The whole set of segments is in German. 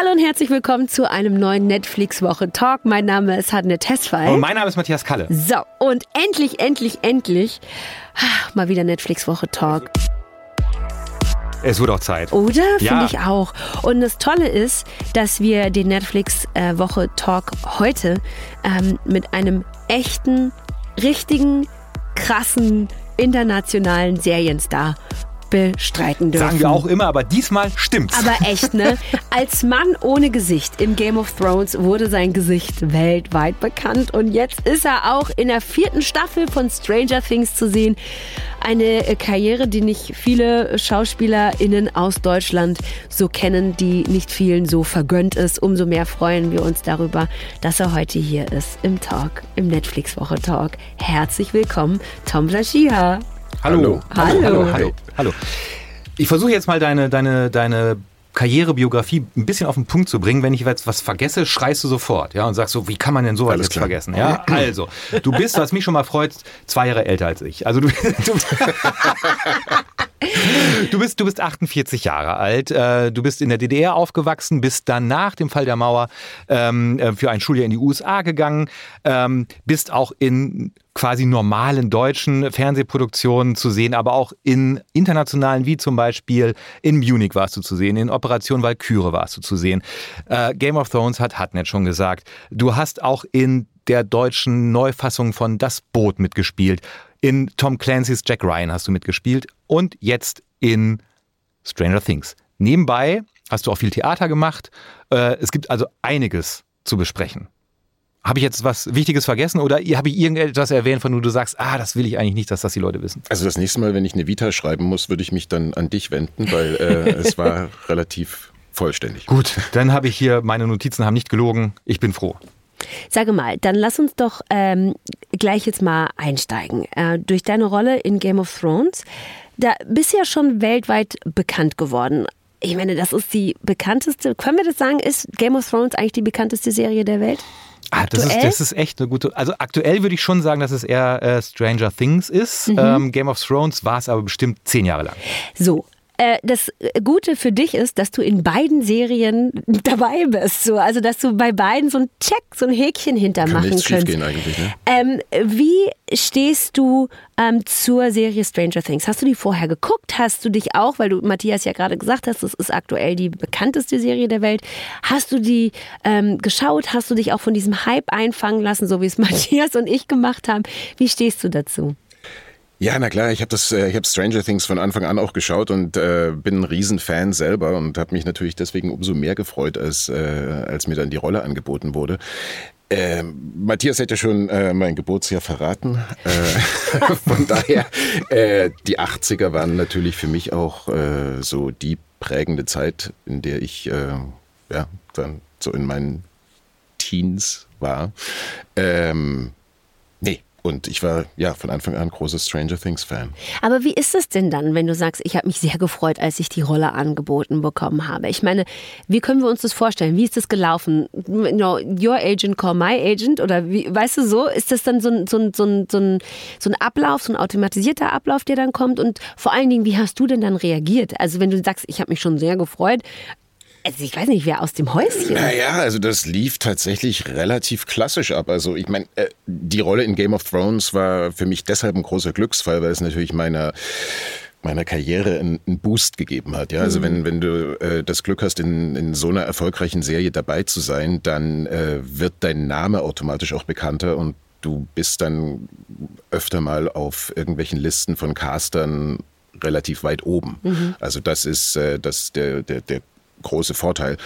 Hallo und herzlich willkommen zu einem neuen Netflix-Woche-Talk. Mein Name ist Hadne Testfall. Und mein Name ist Matthias Kalle. So, und endlich, endlich, endlich mal wieder Netflix-Woche-Talk. Es wird auch Zeit. Oder? Ja. Finde ich auch. Und das Tolle ist, dass wir den Netflix-Woche-Talk heute ähm, mit einem echten, richtigen, krassen, internationalen Serienstar bestreiten dürfen. Sagen wir auch immer, aber diesmal stimmt's. Aber echt, ne? Als Mann ohne Gesicht im Game of Thrones wurde sein Gesicht weltweit bekannt und jetzt ist er auch in der vierten Staffel von Stranger Things zu sehen. Eine äh, Karriere, die nicht viele SchauspielerInnen aus Deutschland so kennen, die nicht vielen so vergönnt ist. Umso mehr freuen wir uns darüber, dass er heute hier ist im Talk, im Netflix-Woche-Talk. Herzlich willkommen, Tom Blaschia. Hallo. Hallo. Hallo. Hallo. Hallo. Ich versuche jetzt mal deine, deine, deine Karrierebiografie ein bisschen auf den Punkt zu bringen. Wenn ich jetzt was vergesse, schreist du sofort, ja, und sagst so, wie kann man denn sowas Alles jetzt klar. vergessen? Ja, also, du bist, was mich schon mal freut, zwei Jahre älter als ich. Also du, du, du bist, du bist 48 Jahre alt. äh, Du bist in der DDR aufgewachsen, bist dann nach dem Fall der Mauer ähm, äh, für ein Schuljahr in die USA gegangen, ähm, bist auch in quasi normalen deutschen Fernsehproduktionen zu sehen, aber auch in internationalen, wie zum Beispiel in Munich warst du zu sehen, in Operation Valkyrie warst du zu sehen. Äh, Game of Thrones hat Hartnett schon gesagt. Du hast auch in der deutschen Neufassung von Das Boot mitgespielt. In Tom Clancy's Jack Ryan hast du mitgespielt und jetzt in Stranger Things. Nebenbei hast du auch viel Theater gemacht. Äh, Es gibt also einiges zu besprechen. Habe ich jetzt was Wichtiges vergessen oder habe ich irgendetwas erwähnt, von dem du sagst, ah, das will ich eigentlich nicht, dass das die Leute wissen? Also das nächste Mal, wenn ich eine Vita schreiben muss, würde ich mich dann an dich wenden, weil äh, es war relativ vollständig. Gut, dann habe ich hier, meine Notizen haben nicht gelogen. Ich bin froh. Sage mal, dann lass uns doch ähm, gleich jetzt mal einsteigen. Äh, durch deine Rolle in Game of Thrones, da bist du ja schon weltweit bekannt geworden. Ich meine, das ist die bekannteste, können wir das sagen, ist Game of Thrones eigentlich die bekannteste Serie der Welt? Ah, das, ist, das ist echt eine gute. Also aktuell würde ich schon sagen, dass es eher äh, Stranger Things ist. Ähm, Game of Thrones war es aber bestimmt zehn Jahre lang. So. Äh, Das Gute für dich ist, dass du in beiden Serien dabei bist. So, also, dass du bei beiden so ein Check, so ein Häkchen Kann hintermachen nichts kannst. schiefgehen eigentlich, ne? Ähm, wie stehst du ähm, zur Serie Stranger Things? Hast du die vorher geguckt? Hast du dich auch, weil du Matthias ja gerade gesagt hast, das ist aktuell die bekannteste Serie der Welt. Hast du die ähm, geschaut? Hast du dich auch von diesem Hype einfangen lassen, so wie es Matthias und ich gemacht haben? Wie stehst du dazu? Ja, na klar, ich habe das, äh, ich habe Stranger Things von Anfang an auch geschaut und äh, bin ein Riesenfan selber und habe mich natürlich deswegen umso mehr gefreut, als, äh, als mir dann die Rolle angeboten wurde. Ähm, Matthias ja schon äh, mein Geburtsjahr verraten. Äh, von daher, äh, die 80er waren natürlich für mich auch äh, so die prägende Zeit, in der ich äh, ja, dann so in meinen Teens war. Ähm, nee, und ich war ja von Anfang an großer Stranger Things Fan. Aber wie ist es denn dann, wenn du sagst, ich habe mich sehr gefreut, als ich die Rolle angeboten bekommen habe? Ich meine, wie können wir uns das vorstellen? Wie ist das gelaufen? You know, your agent call my agent oder wie, weißt du so? Ist das dann so ein, so ein, so ein, so ein, so ein Ablauf, so ein automatisierter Ablauf, der dann kommt? Und vor allen Dingen, wie hast du denn dann reagiert? Also wenn du sagst, ich habe mich schon sehr gefreut, also ich weiß nicht, wer aus dem Häuschen. Naja, also das lief tatsächlich relativ klassisch ab. Also ich meine, äh, die Rolle in Game of Thrones war für mich deshalb ein großer Glücksfall, weil es natürlich meiner meiner Karriere einen einen Boost gegeben hat. Ja, also wenn wenn du äh, das Glück hast, in, in so einer erfolgreichen Serie dabei zu sein, dann äh, wird dein Name automatisch auch bekannter und du bist dann öfter mal auf irgendwelchen Listen von Castern relativ weit oben. Also das ist äh, das der der der große Vorteil.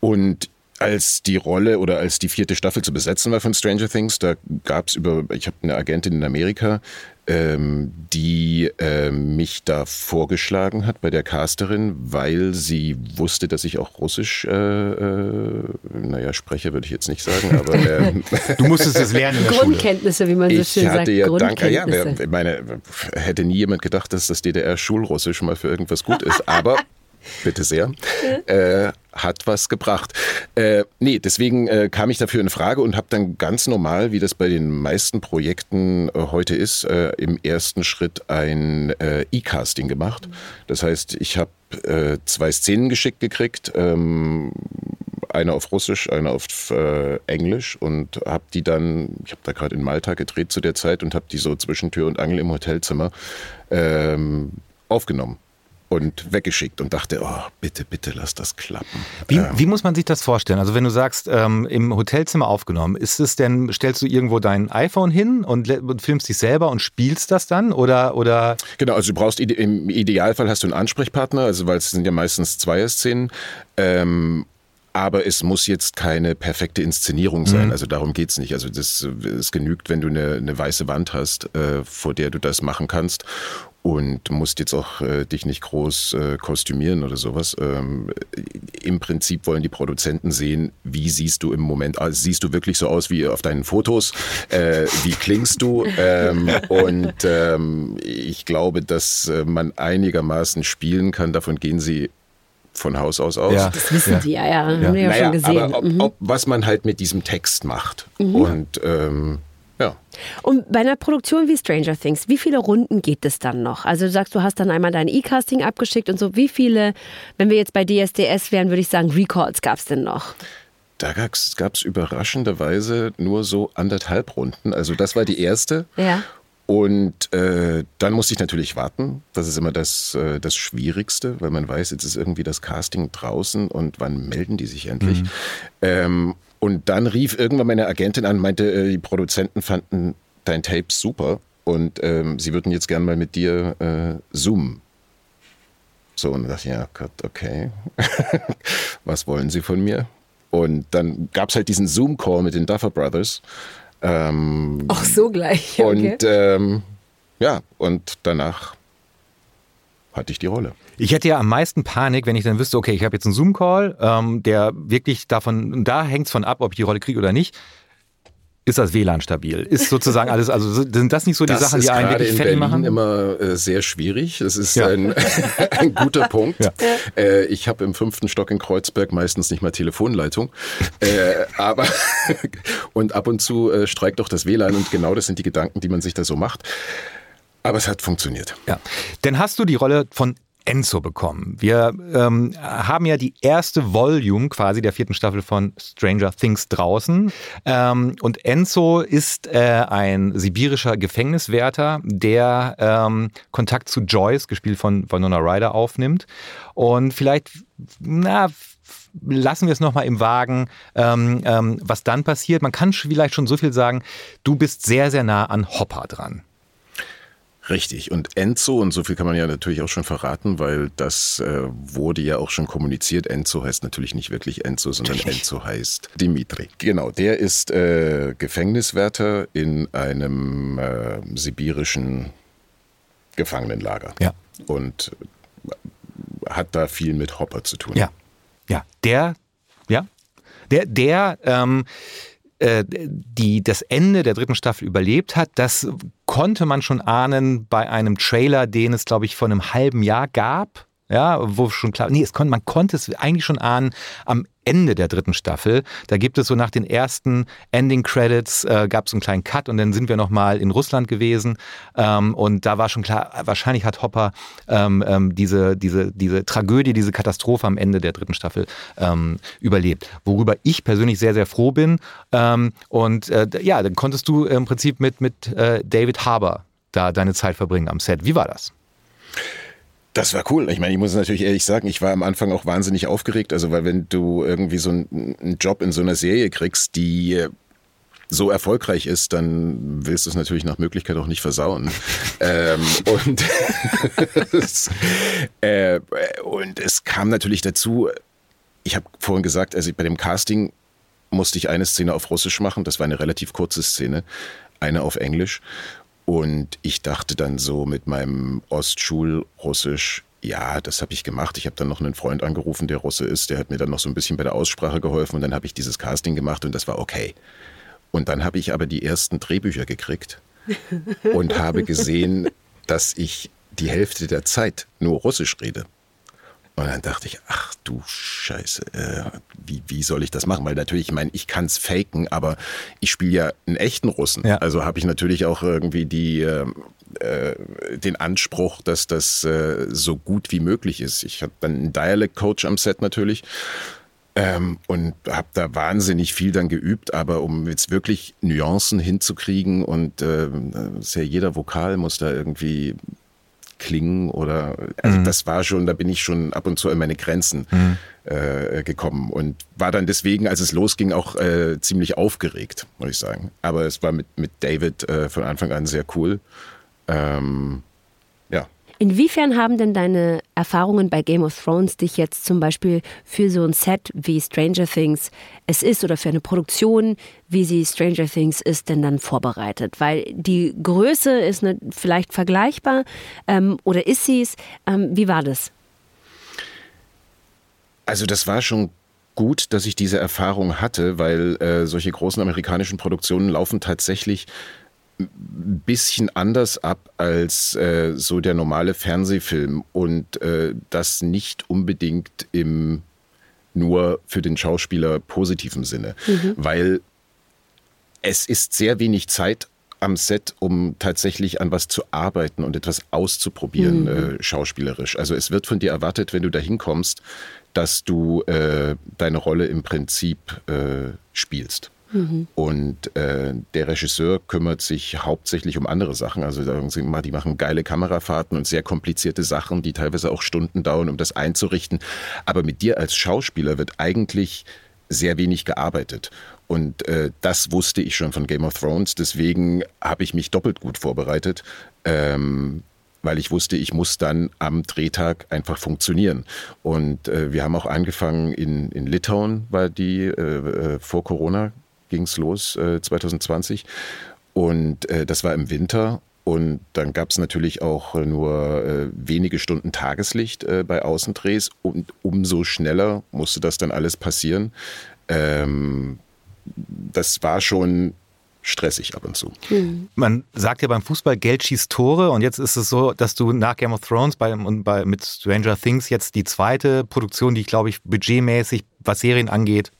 Und als die Rolle oder als die vierte Staffel zu besetzen war von Stranger Things, da gab es über, ich habe eine Agentin in Amerika, ähm, die ähm, mich da vorgeschlagen hat bei der Casterin, weil sie wusste, dass ich auch Russisch, äh, äh, naja, spreche würde ich jetzt nicht sagen, aber äh, Du musstest es lernen in der Schule. Grundkenntnisse, wie man so ich schön sagt. hatte ja, danke, ja, meine, hätte nie jemand gedacht, dass das DDR-Schulrussisch mal für irgendwas gut ist, aber bitte sehr, äh, hat was gebracht. Äh, nee, deswegen äh, kam ich dafür in Frage und habe dann ganz normal, wie das bei den meisten Projekten äh, heute ist, äh, im ersten Schritt ein äh, E-Casting gemacht. Das heißt, ich habe äh, zwei Szenen geschickt gekriegt, ähm, eine auf Russisch, eine auf äh, Englisch und habe die dann, ich habe da gerade in Malta gedreht zu der Zeit und habe die so zwischen Tür und Angel im Hotelzimmer ähm, aufgenommen und weggeschickt und dachte, oh, bitte, bitte lass das klappen. Wie, ähm. wie muss man sich das vorstellen? Also wenn du sagst, ähm, im Hotelzimmer aufgenommen, ist es denn, stellst du irgendwo dein iPhone hin und, und, filmst dich selber und spielst das dann? Oder, oder? Genau, also du brauchst im Idealfall hast du einen Ansprechpartner, also weil es sind ja meistens Zweier-Szenen. Ähm, aber es muss jetzt keine perfekte Inszenierung sein. Mhm. Also darum geht es nicht. Also das, es genügt, wenn du eine, eine weiße Wand hast, äh, vor der du das machen kannst und musst jetzt auch äh, dich nicht groß äh, kostümieren oder sowas. Ähm, Im Prinzip wollen die Produzenten sehen, wie siehst du im Moment, also siehst du wirklich so aus wie auf deinen Fotos, äh, wie klingst du ähm, und ähm, ich glaube, dass äh, man einigermaßen spielen kann, davon gehen sie von Haus aus aus. Ja. Das wissen ja. die ja, ja, haben wir ja naja, schon gesehen. Aber ob, mhm. ob, was man halt mit diesem Text macht mhm. und ähm, ja. Und bei einer Produktion wie Stranger Things, wie viele Runden geht es dann noch? Also du sagst, du hast dann einmal dein E-Casting abgeschickt und so. Wie viele, wenn wir jetzt bei DSDS wären, würde ich sagen, Recalls gab es denn noch? Da gab es überraschenderweise nur so anderthalb Runden. Also das war die erste. Ja. Und äh, dann musste ich natürlich warten. Das ist immer das, äh, das Schwierigste, weil man weiß, jetzt ist irgendwie das Casting draußen und wann melden die sich endlich. Mhm. Ähm, und dann rief irgendwann meine Agentin an, meinte, äh, die Produzenten fanden dein Tape super und ähm, sie würden jetzt gern mal mit dir äh, zoomen. So, und dachte ich, ja Gott, okay. Was wollen sie von mir? Und dann gab es halt diesen Zoom-Call mit den Duffer Brothers. Ähm, Ach so gleich. Okay. Und ähm, ja, und danach hatte ich die Rolle. Ich hätte ja am meisten Panik, wenn ich dann wüsste, okay, ich habe jetzt einen Zoom-Call, ähm, der wirklich davon, da hängt es von ab, ob ich die Rolle kriege oder nicht. Ist das WLAN stabil? Ist sozusagen alles, also sind das nicht so die das Sachen, die einen wirklich fertig machen? immer äh, sehr schwierig. Das ist ja. ein, ein, guter Punkt. Ja. Äh, ich habe im fünften Stock in Kreuzberg meistens nicht mal Telefonleitung. Äh, aber und ab und zu äh, streikt auch das WLAN und genau das sind die Gedanken, die man sich da so macht. Aber es hat funktioniert. Ja. Denn hast du die Rolle von Enzo bekommen. Wir ähm, haben ja die erste Volume quasi der vierten Staffel von Stranger Things draußen. Ähm, und Enzo ist äh, ein sibirischer Gefängniswärter, der ähm, Kontakt zu Joyce, gespielt von Winona Ryder, aufnimmt. Und vielleicht, na, lassen wir es nochmal im Wagen, ähm, ähm, was dann passiert. Man kann vielleicht schon so viel sagen, du bist sehr, sehr nah an Hopper dran. Richtig. Und Enzo, und so viel kann man ja natürlich auch schon verraten, weil das äh, wurde ja auch schon kommuniziert. Enzo heißt natürlich nicht wirklich Enzo, sondern Enzo heißt Dimitri. Genau, der ist äh, Gefängniswärter in einem äh, sibirischen Gefangenenlager. Ja. Und hat da viel mit Hopper zu tun. Ja. Ja. Der, ja. Der, der, ähm, äh, die das Ende der dritten Staffel überlebt hat, das konnte man schon ahnen bei einem Trailer, den es, glaube ich, vor einem halben Jahr gab. Ja, wo schon klar, nee, es konnte, man konnte es eigentlich schon ahnen am Ende der dritten Staffel. Da gibt es so nach den ersten Ending Credits äh, gab es einen kleinen Cut und dann sind wir noch mal in Russland gewesen ähm, und da war schon klar, wahrscheinlich hat Hopper ähm, ähm, diese diese diese Tragödie, diese Katastrophe am Ende der dritten Staffel ähm, überlebt. Worüber ich persönlich sehr sehr froh bin ähm, und äh, ja, dann konntest du im Prinzip mit mit äh, David Harbour da deine Zeit verbringen am Set. Wie war das? Das war cool. Ich meine, ich muss natürlich ehrlich sagen, ich war am Anfang auch wahnsinnig aufgeregt. Also, weil wenn du irgendwie so einen Job in so einer Serie kriegst, die so erfolgreich ist, dann willst du es natürlich nach Möglichkeit auch nicht versauen. ähm, und, es, äh, und es kam natürlich dazu, ich habe vorhin gesagt, also bei dem Casting musste ich eine Szene auf Russisch machen. Das war eine relativ kurze Szene, eine auf Englisch. Und ich dachte dann so mit meinem Ostschulrussisch, ja, das habe ich gemacht. Ich habe dann noch einen Freund angerufen, der Russe ist, der hat mir dann noch so ein bisschen bei der Aussprache geholfen und dann habe ich dieses Casting gemacht und das war okay. Und dann habe ich aber die ersten Drehbücher gekriegt und habe gesehen, dass ich die Hälfte der Zeit nur Russisch rede. Und dann dachte ich, ach du Scheiße, äh, wie, wie soll ich das machen? Weil natürlich, ich meine, ich kann es faken, aber ich spiele ja einen echten Russen. Ja. Also habe ich natürlich auch irgendwie die, äh, äh, den Anspruch, dass das äh, so gut wie möglich ist. Ich habe dann einen Dialect-Coach am Set natürlich. Ähm, und habe da wahnsinnig viel dann geübt, aber um jetzt wirklich Nuancen hinzukriegen und äh, ja jeder Vokal muss da irgendwie klingen oder also mhm. das war schon, da bin ich schon ab und zu an meine Grenzen mhm. äh, gekommen und war dann deswegen, als es losging, auch äh, ziemlich aufgeregt, muss ich sagen. Aber es war mit, mit David äh, von Anfang an sehr cool. Ähm, Inwiefern haben denn deine Erfahrungen bei Game of Thrones dich jetzt zum Beispiel für so ein Set wie Stranger Things es ist oder für eine Produktion, wie sie Stranger Things ist, denn dann vorbereitet? Weil die Größe ist ne, vielleicht vergleichbar ähm, oder ist sie es? Ähm, wie war das? Also das war schon gut, dass ich diese Erfahrung hatte, weil äh, solche großen amerikanischen Produktionen laufen tatsächlich ein bisschen anders ab als äh, so der normale Fernsehfilm und äh, das nicht unbedingt im nur für den Schauspieler positiven Sinne, mhm. weil es ist sehr wenig Zeit am Set, um tatsächlich an was zu arbeiten und etwas auszuprobieren, mhm. äh, schauspielerisch. Also es wird von dir erwartet, wenn du da hinkommst, dass du äh, deine Rolle im Prinzip äh, spielst. Mhm. Und äh, der Regisseur kümmert sich hauptsächlich um andere Sachen. Also die machen geile Kamerafahrten und sehr komplizierte Sachen, die teilweise auch Stunden dauern, um das einzurichten. Aber mit dir als Schauspieler wird eigentlich sehr wenig gearbeitet. Und äh, das wusste ich schon von Game of Thrones. Deswegen habe ich mich doppelt gut vorbereitet. Ähm, weil ich wusste, ich muss dann am Drehtag einfach funktionieren. Und äh, wir haben auch angefangen in, in Litauen, war die äh, äh vor Corona ging es los, äh, 2020. Und äh, das war im Winter. Und dann gab es natürlich auch nur äh, wenige Stunden Tageslicht äh, bei Außendrehs. Und umso schneller musste das dann alles passieren. Ähm, das war schon stressig ab und zu. Mhm. Man sagt ja beim Fußball, Geld schießt Tore und jetzt ist es so, dass du nach Game of Thrones bei, und bei, mit Stranger Things jetzt die zweite Produktion, die ich glaube ich budgetmäßig, was Serien angeht,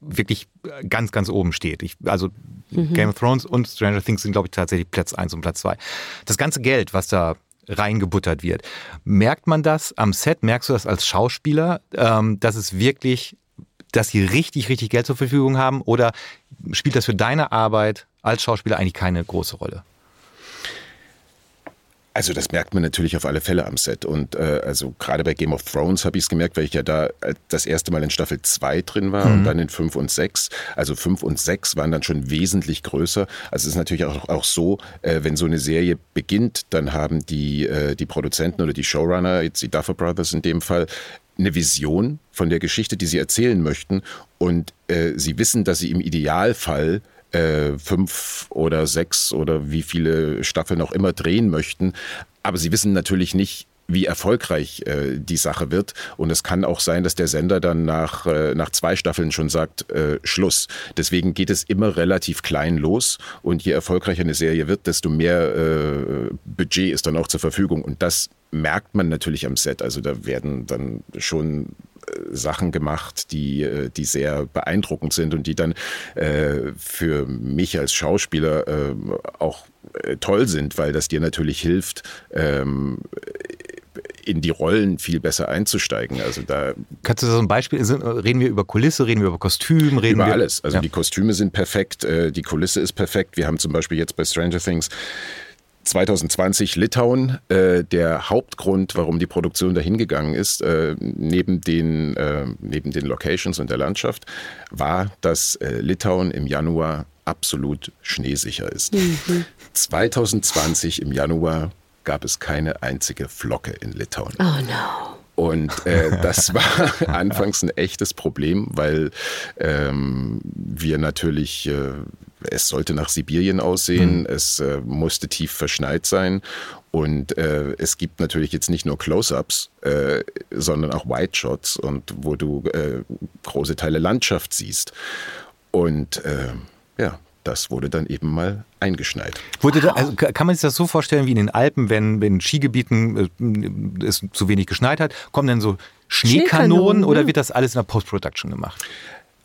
wirklich ganz, ganz oben steht. Ich, also mhm. Game of Thrones und Stranger Things sind, glaube ich, tatsächlich Platz 1 und Platz 2. Das ganze Geld, was da reingebuttert wird, merkt man das am Set? Merkst du das als Schauspieler, ähm, dass es wirklich, dass sie richtig, richtig Geld zur Verfügung haben? Oder spielt das für deine Arbeit als Schauspieler eigentlich keine große Rolle? Also das merkt man natürlich auf alle Fälle am Set. Und äh, also gerade bei Game of Thrones habe ich es gemerkt, weil ich ja da äh, das erste Mal in Staffel 2 drin war mhm. und dann in 5 und 6. Also 5 und 6 waren dann schon wesentlich größer. Also es ist natürlich auch, auch so, äh, wenn so eine Serie beginnt, dann haben die, äh, die Produzenten oder die Showrunner, jetzt die Duffer Brothers in dem Fall, eine Vision von der Geschichte, die sie erzählen möchten. Und äh, sie wissen, dass sie im Idealfall äh, fünf oder sechs oder wie viele Staffeln auch immer drehen möchten. Aber sie wissen natürlich nicht, wie erfolgreich äh, die Sache wird. Und es kann auch sein, dass der Sender dann nach, äh, nach zwei Staffeln schon sagt, äh, Schluss. Deswegen geht es immer relativ klein los. Und je erfolgreicher eine Serie wird, desto mehr äh, Budget ist dann auch zur Verfügung. Und das merkt man natürlich am Set. Also da werden dann schon Sachen gemacht, die, äh, die sehr beeindruckend sind und die dann äh, für mich als Schauspieler äh, auch äh, toll sind, weil das dir natürlich hilft, ähm, in die Rollen viel besser einzusteigen. Also da Kannst du so ein Beispiel, reden wir über Kulisse, reden wir über Kostüm, reden über wir alles. Also ja. die Kostüme sind perfekt, äh, die Kulisse ist perfekt. Wir haben zum Beispiel jetzt bei Stranger Things 2020 Litauen. Äh, der Hauptgrund, warum die Produktion dahin gegangen ist, äh, neben, den, äh, neben den Locations und der Landschaft, war, dass Litauen im Januar absolut schneesicher ist. Mhm. 2020 im Januar gab es keine einzige Flocke in Litauen. Oh no. Und äh, das war anfangs ein echtes Problem, weil ähm, wir natürlich, äh, es sollte nach Sibirien aussehen, mhm. es äh, musste tief verschneit sein. Und äh, es gibt natürlich jetzt nicht nur Close-ups, äh, sondern auch White Shots und wo du äh, große Teile Landschaft siehst. Und äh, ja, das wurde dann eben mal eingeschneit. Wurde da, also kann man sich das so vorstellen wie in den Alpen, wenn in Skigebieten äh, es zu wenig geschneit hat, kommen dann so Schneekanonen, Schneekanonen oder wird das alles in der Post-Production gemacht?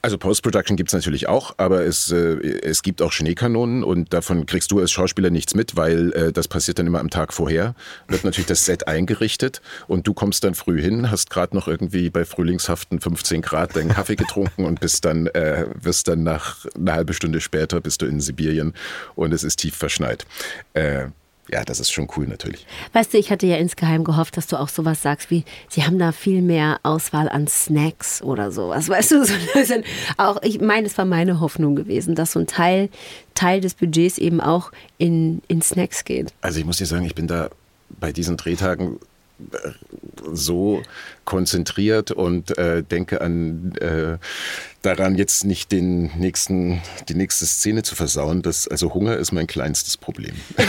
Also Post-Production gibt's natürlich auch, aber es, äh, es gibt auch Schneekanonen und davon kriegst du als Schauspieler nichts mit, weil äh, das passiert dann immer am Tag vorher. Wird natürlich das Set eingerichtet und du kommst dann früh hin, hast gerade noch irgendwie bei frühlingshaften 15 Grad deinen Kaffee getrunken und bist dann, äh, wirst dann nach eine halbe Stunde später bist du in Sibirien und es ist tief verschneit. Ja, das ist schon cool natürlich. Weißt du, ich hatte ja insgeheim gehofft, dass du auch sowas sagst wie, sie haben da viel mehr Auswahl an Snacks oder sowas. Weißt du, so, auch, ich meine, es war meine Hoffnung gewesen, dass so ein Teil, Teil des Budgets eben auch in, in Snacks geht. Also ich muss dir sagen, ich bin da bei diesen Drehtagen äh, so konzentriert und äh, denke an äh, daran, jetzt nicht den nächsten, die nächste Szene zu versauen. Das, also Hunger ist mein kleinstes Problem.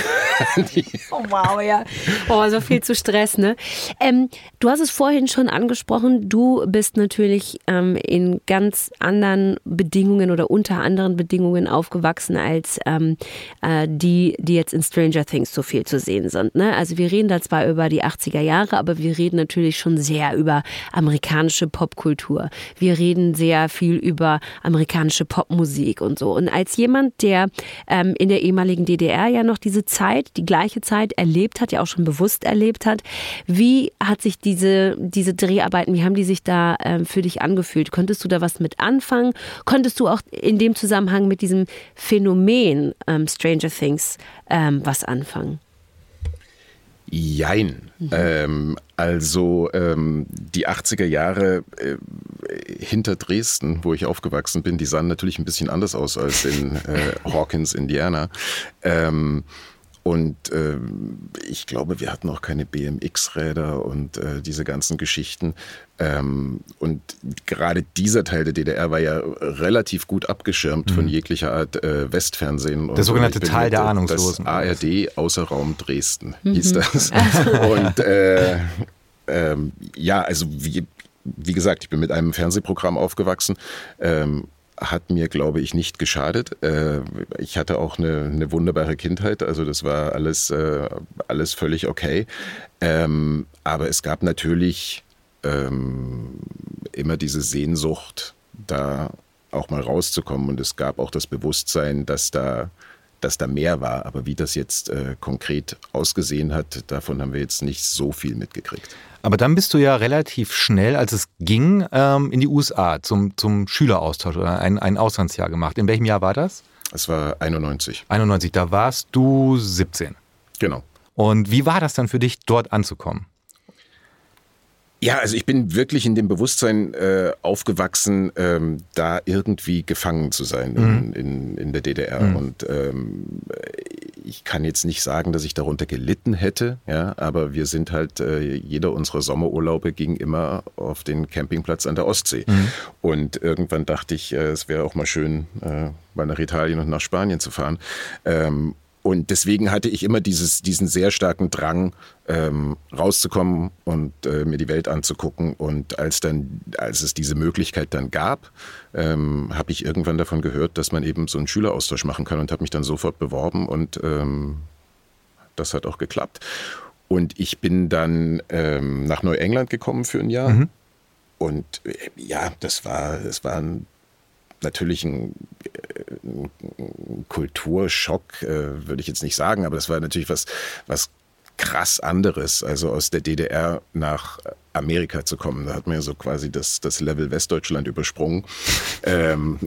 oh wow, ja. Oh, so viel zu Stress, ne? Ähm, du hast es vorhin schon angesprochen, du bist natürlich ähm, in ganz anderen Bedingungen oder unter anderen Bedingungen aufgewachsen als ähm, äh, die, die jetzt in Stranger Things so viel zu sehen sind. Ne? Also wir reden da zwar über die 80er Jahre, aber wir reden natürlich schon sehr über amerikanische Popkultur. Wir reden sehr viel über amerikanische Popmusik und so. Und als jemand, der ähm, in der ehemaligen DDR ja noch diese Zeit, die gleiche Zeit erlebt hat, ja auch schon bewusst erlebt hat, wie hat sich diese, diese Dreharbeiten, wie haben die sich da ähm, für dich angefühlt? Konntest du da was mit anfangen? Konntest du auch in dem Zusammenhang mit diesem Phänomen ähm, Stranger Things ähm, was anfangen? Jein. Mhm. Ähm, also ähm, die 80er Jahre äh, hinter Dresden, wo ich aufgewachsen bin, die sahen natürlich ein bisschen anders aus als in äh, Hawkins, Indiana. Ähm, und äh, ich glaube, wir hatten auch keine BMX-Räder und äh, diese ganzen Geschichten. Ähm, und gerade dieser Teil der DDR war ja relativ gut abgeschirmt mhm. von jeglicher Art äh, Westfernsehen. Der sogenannte Teil der Ahnungslosen. Das ARD Außerraum Dresden mhm. hieß das. und äh, ähm, ja, also wie, wie gesagt, ich bin mit einem Fernsehprogramm aufgewachsen. Ähm, hat mir, glaube ich, nicht geschadet. Äh, ich hatte auch eine, eine wunderbare Kindheit, also das war alles, äh, alles völlig okay. Ähm, aber es gab natürlich ähm, immer diese Sehnsucht, da auch mal rauszukommen. Und es gab auch das Bewusstsein, dass da, dass da mehr war. Aber wie das jetzt äh, konkret ausgesehen hat, davon haben wir jetzt nicht so viel mitgekriegt. Aber dann bist du ja relativ schnell, als es ging, ähm, in die USA zum, zum Schüleraustausch oder ein, ein Auslandsjahr gemacht. In welchem Jahr war das? Es war 91. 91, da warst du 17. Genau. Und wie war das dann für dich, dort anzukommen? Ja, also ich bin wirklich in dem Bewusstsein äh, aufgewachsen, ähm, da irgendwie gefangen zu sein mhm. in, in, in, der DDR. Mhm. Und ähm, ich kann jetzt nicht sagen, dass ich darunter gelitten hätte, ja, aber wir sind halt, äh, jeder unserer Sommerurlaube ging immer auf den Campingplatz an der Ostsee. Mhm. Und irgendwann dachte ich, äh, es wäre auch mal schön, äh, mal nach Italien und nach Spanien zu fahren. Ähm, und deswegen hatte ich immer dieses, diesen sehr starken Drang, ähm, rauszukommen und äh, mir die Welt anzugucken. Und als dann, als es diese Möglichkeit dann gab, ähm, habe ich irgendwann davon gehört, dass man eben so einen Schüleraustausch machen kann und habe mich dann sofort beworben und ähm, das hat auch geklappt. Und ich bin dann ähm, nach Neuengland gekommen für ein Jahr. Mhm. Und äh, ja, das war, das war ein natürlich ein, ein Kulturschock, äh, würde ich jetzt nicht sagen, aber das war natürlich was, was krass anderes, also aus der DDR nach Amerika zu kommen. Da hat man ja so quasi das, das Level Westdeutschland übersprungen. ähm,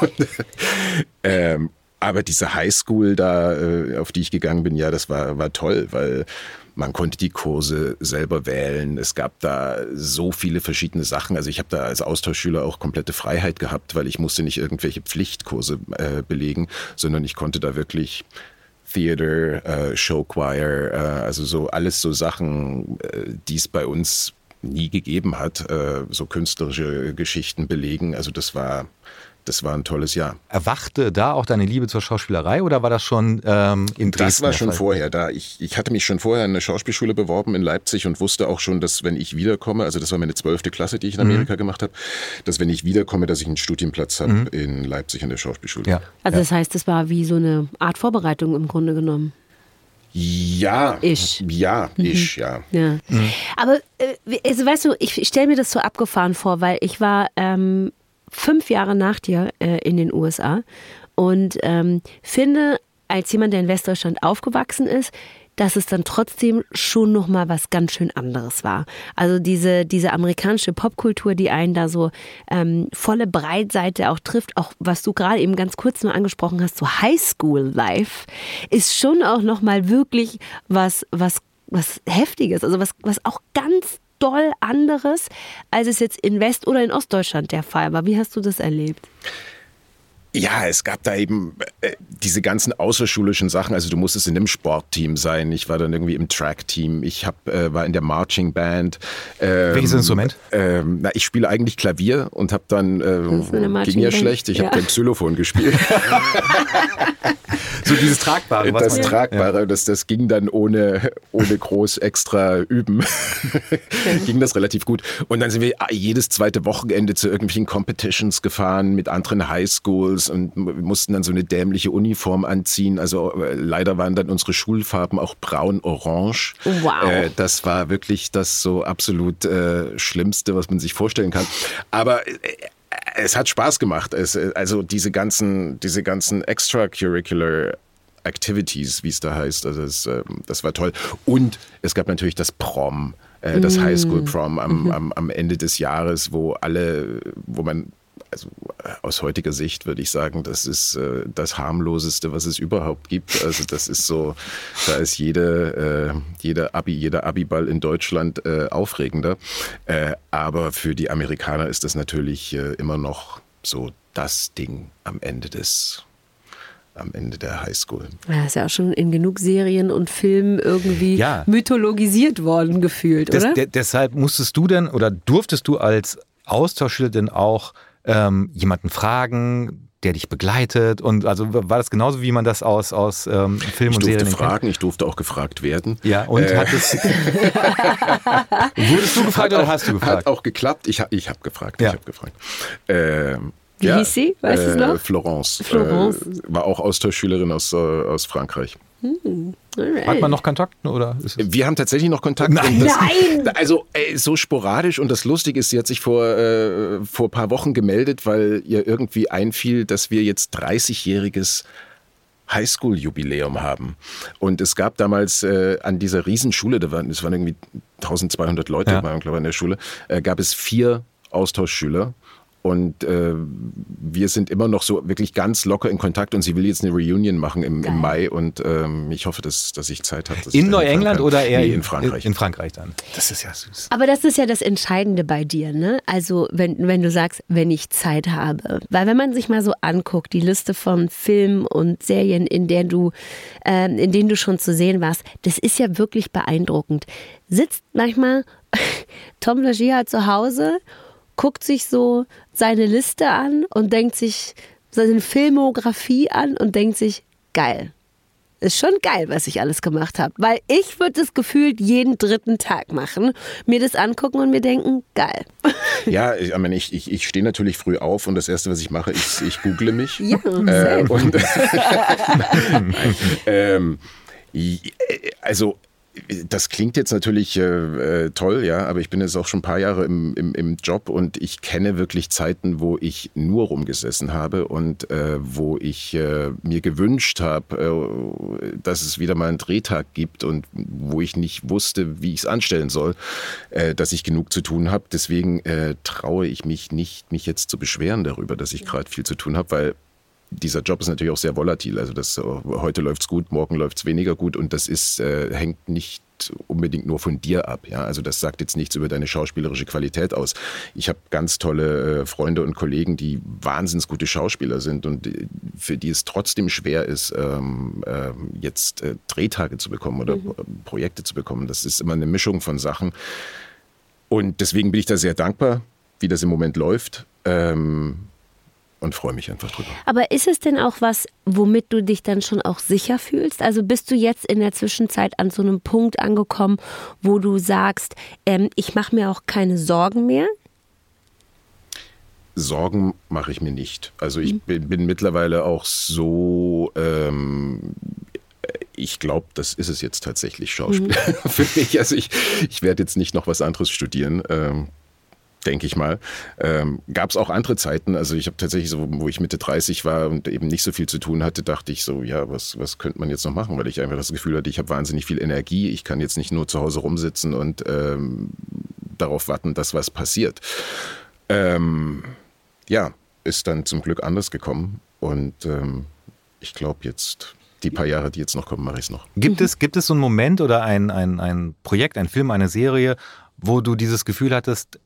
und, ähm, aber diese Highschool da, äh, auf die ich gegangen bin, ja, das war, war toll, weil man konnte die Kurse selber wählen. Es gab da so viele verschiedene Sachen. Also ich habe da als Austauschschüler auch komplette Freiheit gehabt, weil ich musste nicht irgendwelche Pflichtkurse äh, belegen, sondern ich konnte da wirklich Theater, äh, Show Choir, äh, also so alles so Sachen, äh, die es bei uns nie gegeben hat, äh, so künstlerische Geschichten belegen. Also das war das war ein tolles Jahr. Erwachte da auch deine Liebe zur Schauspielerei oder war das schon ähm, in Dresden? Das war schon vorher da. Ich, ich hatte mich schon vorher in eine Schauspielschule beworben in Leipzig und wusste auch schon, dass wenn ich wiederkomme, also das war meine zwölfte Klasse, die ich in mhm. Amerika mhm. gemacht habe, dass wenn ich wiederkomme, dass ich einen Studienplatz habe mhm. in Leipzig an der Schauspielschule. Ja. Also das heißt, es war wie so eine Art Vorbereitung im Grunde genommen. Ja. Ich. Ja, mhm. ich, ja. ja. Mhm. Aber, äh, also weißt du, ich stelle mir das so abgefahren vor, weil ich war ähm, fünf Jahre nach dir äh, in den USA und ähm, finde, als jemand, der in Westdeutschland aufgewachsen ist, dass es dann trotzdem schon noch mal was ganz schön anderes war. Also diese diese amerikanische Popkultur, die einen da so ähm, volle Breitseite auch trifft, auch was du gerade eben ganz kurz nur angesprochen hast, so Highschool Life, ist schon auch noch mal wirklich was was was heftiges, also was was auch ganz doll anderes, als es jetzt in West- oder in Ostdeutschland der Fall war. Wie hast du das erlebt? Ja, es gab da eben äh, diese ganzen außerschulischen Sachen. Also du musstest in einem Sportteam sein. Ich war dann irgendwie im Track-Team. Ich hab, äh, war in der Marching Band. Ähm, Welches Instrument? Ähm, na, ich spiele eigentlich Klavier und habe dann äh, ging ja schlecht. Ich ja. habe den Xylophon gespielt. so dieses Tragbare. Was das man, Tragbare, ja. das, das ging dann ohne, ohne groß extra üben. ging das relativ gut. Und dann sind wir jedes zweite Wochenende zu irgendwelchen Competitions gefahren mit anderen Highschools Autos und mussten dann so eine dämliche Uniform anziehen. Also äh, leider waren dann unsere Schulfarben auch braun-orange. Wow. Äh, das war wirklich das so absolut äh, Schlimmste, was man sich vorstellen kann. Aber äh, es hat Spaß gemacht. Es, äh, also diese ganzen, diese ganzen extracurricular Activities, wie es da heißt. Also das, ähm, das war toll. Und es gab natürlich das Prom, das mm. Highschool Prom am, mhm. am, am Ende des Jahres, wo alle, wo man also äh, aus heutiger Sicht würde ich sagen, das ist äh, das harmloseste, was es überhaupt gibt. Also das ist so, da ist jede, äh, jeder Abi, jeder Abiball in Deutschland äh, aufregender. Äh, aber für die Amerikaner ist das natürlich äh, immer noch so das Ding am Ende des am Ende der Highschool. Ja, ist ja auch schon in genug Serien und Filmen irgendwie ja. mythologisiert worden gefühlt, Des, oder? De deshalb musstest du denn oder durftest du als Austauschschüler denn auch ähm, jemanden fragen, der dich begleitet und also war das genauso wie man das aus aus ähm, Film und Serien Ich durfte fragen, kennt? ich durfte auch gefragt werden. Ja und äh. hat es wurdest du gefragt hat oder auch, hast du gefragt? Hat auch geklappt. Ich habe ich habe gefragt. Ja. Ich habe gefragt. Ähm, wie ja, hieß sie? Weißt du es noch? Florence. Florence. Äh, war auch Austauschschülerin aus, äh, aus Frankreich. Hm. Hat man noch Kontakt oder? Wir haben tatsächlich noch Kontakt. Nein, das, Nein. Also ey, so sporadisch und das Lustige ist, sie hat sich vor äh, vor paar Wochen gemeldet, weil ihr irgendwie einfiel, dass wir jetzt 30-jähriges Highschool-Jubiläum haben. Und es gab damals äh, an dieser Riesenschule, da waren, es waren irgendwie 1200 Leute, ja. waren, glaube ich, in der Schule, äh, gab es vier Austauschschüler und äh, wir sind immer noch so wirklich ganz locker in Kontakt und sie will jetzt eine Reunion machen im, im Mai und ähm, ich hoffe, dass, dass ich Zeit habe. In Neuengland oder eher nee, in Frankreich? In Frankreich dann. Das ist ja süß. Aber das ist ja das Entscheidende bei dir, ne? Also wenn, wenn du sagst, wenn ich Zeit habe. Weil wenn man sich mal so anguckt, die Liste von Filmen und Serien, in der du, äh, in denen du schon zu sehen warst, das ist ja wirklich beeindruckend. Sitzt manchmal Tom Lagia zu Hause guckt sich so seine Liste an und denkt sich seine Filmografie an und denkt sich, geil. Ist schon geil, was ich alles gemacht habe. Weil ich würde das gefühlt jeden dritten Tag machen, mir das angucken und mir denken, geil. Ja, ich, ich, ich, ich stehe natürlich früh auf und das Erste, was ich mache, ist, ich google mich. Ja, äh, und, ähm, also das klingt jetzt natürlich äh, äh, toll, ja, aber ich bin jetzt auch schon ein paar Jahre im, im, im Job und ich kenne wirklich Zeiten, wo ich nur rumgesessen habe und äh, wo ich äh, mir gewünscht habe, äh, dass es wieder mal einen Drehtag gibt und wo ich nicht wusste, wie ich es anstellen soll, äh, dass ich genug zu tun habe. Deswegen traue ich mich nicht, mich jetzt zu beschweren darüber, dass ich gerade viel zu tun habe, weil dieser Job ist natürlich auch sehr volatil. Also das, äh, heute läuft es gut, morgen läuft es weniger gut und das ist, äh, hängt nicht unbedingt nur von dir ab. Ja? Also das sagt jetzt nichts über deine schauspielerische Qualität aus. Ich habe ganz tolle äh, Freunde und Kollegen, die wahnsinnig gute Schauspieler sind und äh, für die es trotzdem schwer ist, ähm, äh, jetzt Drehtage zu bekommen oder mhm. Projekte zu bekommen. Das ist immer eine Mischung von Sachen. Und deswegen bin ich da sehr dankbar, wie das im Moment läuft. Ähm, und freue mich einfach drüber. Aber ist es denn auch was, womit du dich dann schon auch sicher fühlst? Also bist du jetzt in der Zwischenzeit an so einem Punkt angekommen, wo du sagst, ähm, ich mache mir auch keine Sorgen mehr? Sorgen mache ich mir nicht. Also ich mhm. bin, bin, mittlerweile auch so, ähm, ich glaube, das ist es jetzt tatsächlich Schauspiel mhm. für mich. Also ich, ich werde jetzt nicht noch was anderes studieren. Ähm, denke ich mal. Ähm, Gab es auch andere Zeiten, also ich habe tatsächlich so, wo ich Mitte 30 war und eben nicht so viel zu tun hatte, dachte ich so, ja, was, was könnte man jetzt noch machen, weil ich einfach das Gefühl hatte, ich habe wahnsinnig viel Energie, ich kann jetzt nicht nur zu Hause rumsitzen und ähm, darauf warten, dass was passiert. Ähm, ja, ist dann zum Glück anders gekommen und ähm, ich glaube jetzt die paar Jahre, die jetzt noch kommen, mache ich es noch. Gibt es, gibt es so einen Moment oder ein, ein, ein Projekt, ein Film, eine Serie, wo du dieses Gefühl hattest,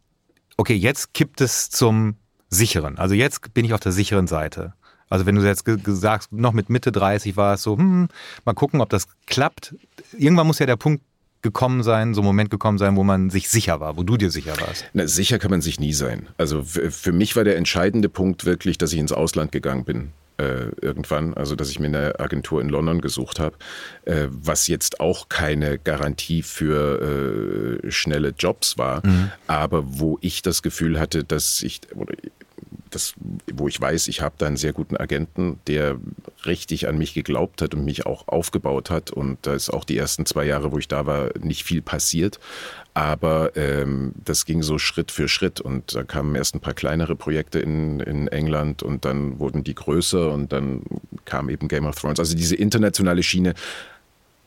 okay, jetzt kippt es zum sicheren. Also jetzt bin ich auf der sicheren Seite. Also wenn du jetzt sagst, noch mit Mitte 30 war es so, hm, mal gucken, ob das klappt. Irgendwann muss ja der Punkt gekommen sein, so ein Moment gekommen sein, wo man sich sicher war, wo du dir sicher warst? Na, sicher kann man sich nie sein. Also für mich war der entscheidende Punkt wirklich, dass ich ins Ausland gegangen bin äh, irgendwann, also dass ich mir eine Agentur in London gesucht habe, äh, was jetzt auch keine Garantie für äh, schnelle Jobs war, mhm. aber wo ich das Gefühl hatte, dass ich, das, wo ich weiß, ich habe da einen sehr guten Agenten, der richtig an mich geglaubt hat und mich auch aufgebaut hat. Und da ist auch die ersten zwei Jahre, wo ich da war, nicht viel passiert. Aber ähm, das ging so Schritt für Schritt und da kamen erst ein paar kleinere Projekte in, in England und dann wurden die größer und dann kam eben Game of Thrones. Also diese internationale Schiene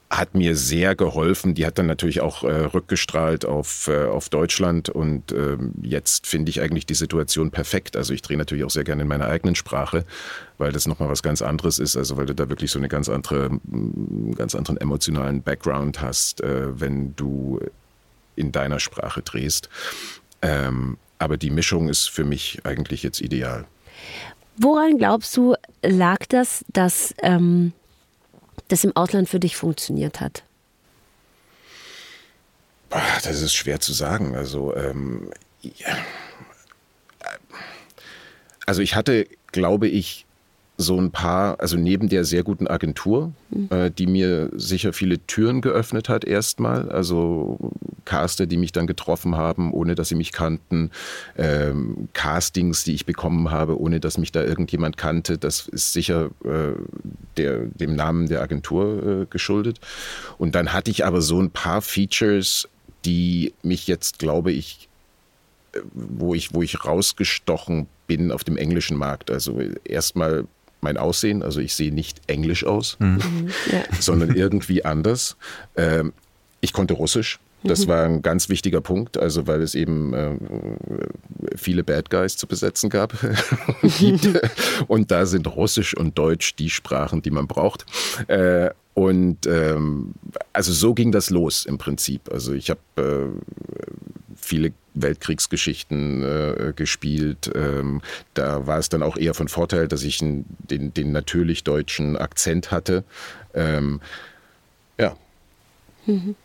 hat mir sehr geholfen. Die hat dann natürlich auch äh, rückgestrahlt auf, äh, auf Deutschland und äh, jetzt finde ich eigentlich die Situation perfekt. Also ich drehe natürlich auch sehr gerne in meiner eigenen Sprache, weil das nochmal was ganz anderes ist. Also weil du da wirklich so eine ganz andere, ganz anderen emotionalen Background hast, äh, wenn du in deiner Sprache drehst. Ähm, aber die Mischung ist für mich eigentlich jetzt ideal. Woran glaubst du, lag das, dass ähm das im Ausland für dich funktioniert hat? Das ist schwer zu sagen. Also, ähm, ja. also ich hatte, glaube ich, so ein paar, also neben der sehr guten Agentur, mhm. äh, die mir sicher viele Türen geöffnet hat erstmal, also Caster, die mich dann getroffen haben, ohne dass sie mich kannten, ähm, Castings, die ich bekommen habe, ohne dass mich da irgendjemand kannte, das ist sicher äh, der, dem Namen der Agentur äh, geschuldet. Und dann hatte ich aber so ein paar Features, die mich jetzt, glaube ich, äh, wo ich, wo ich rausgestochen bin auf dem englischen Markt. Also erstmal mein Aussehen. Also ich sehe nicht englisch aus, mhm. mhm. ja. sondern irgendwie anders. Ähm, ich konnte Russisch. Das mhm. war ein ganz wichtiger Punkt, also weil es eben äh, viele Bad Guys zu besetzen gab und da sind Russisch und Deutsch die Sprachen, die man braucht. Äh, und ähm, also so ging das los im Prinzip. Also ich habe äh, viele Weltkriegsgeschichten äh, gespielt. Ähm, da war es dann auch eher von Vorteil, dass ich einen, den, den natürlich deutschen Akzent hatte. Ähm, ja. Mhm.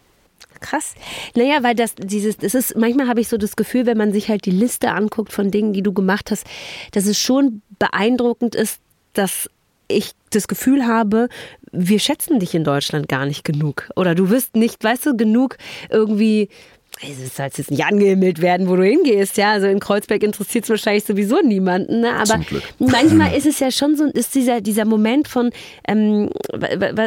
Krass. Naja, weil das, dieses, das ist, manchmal habe ich so das Gefühl, wenn man sich halt die Liste anguckt von Dingen, die du gemacht hast, dass es schon beeindruckend ist, dass ich das Gefühl habe, wir schätzen dich in Deutschland gar nicht genug. Oder du wirst nicht, weißt du, genug irgendwie es soll jetzt nicht angehimmelt werden, wo du hingehst, ja. Also in Kreuzberg interessiert es wahrscheinlich sowieso niemanden, ne? Aber manchmal ist es ja schon so, ist dieser, dieser Moment von, ähm,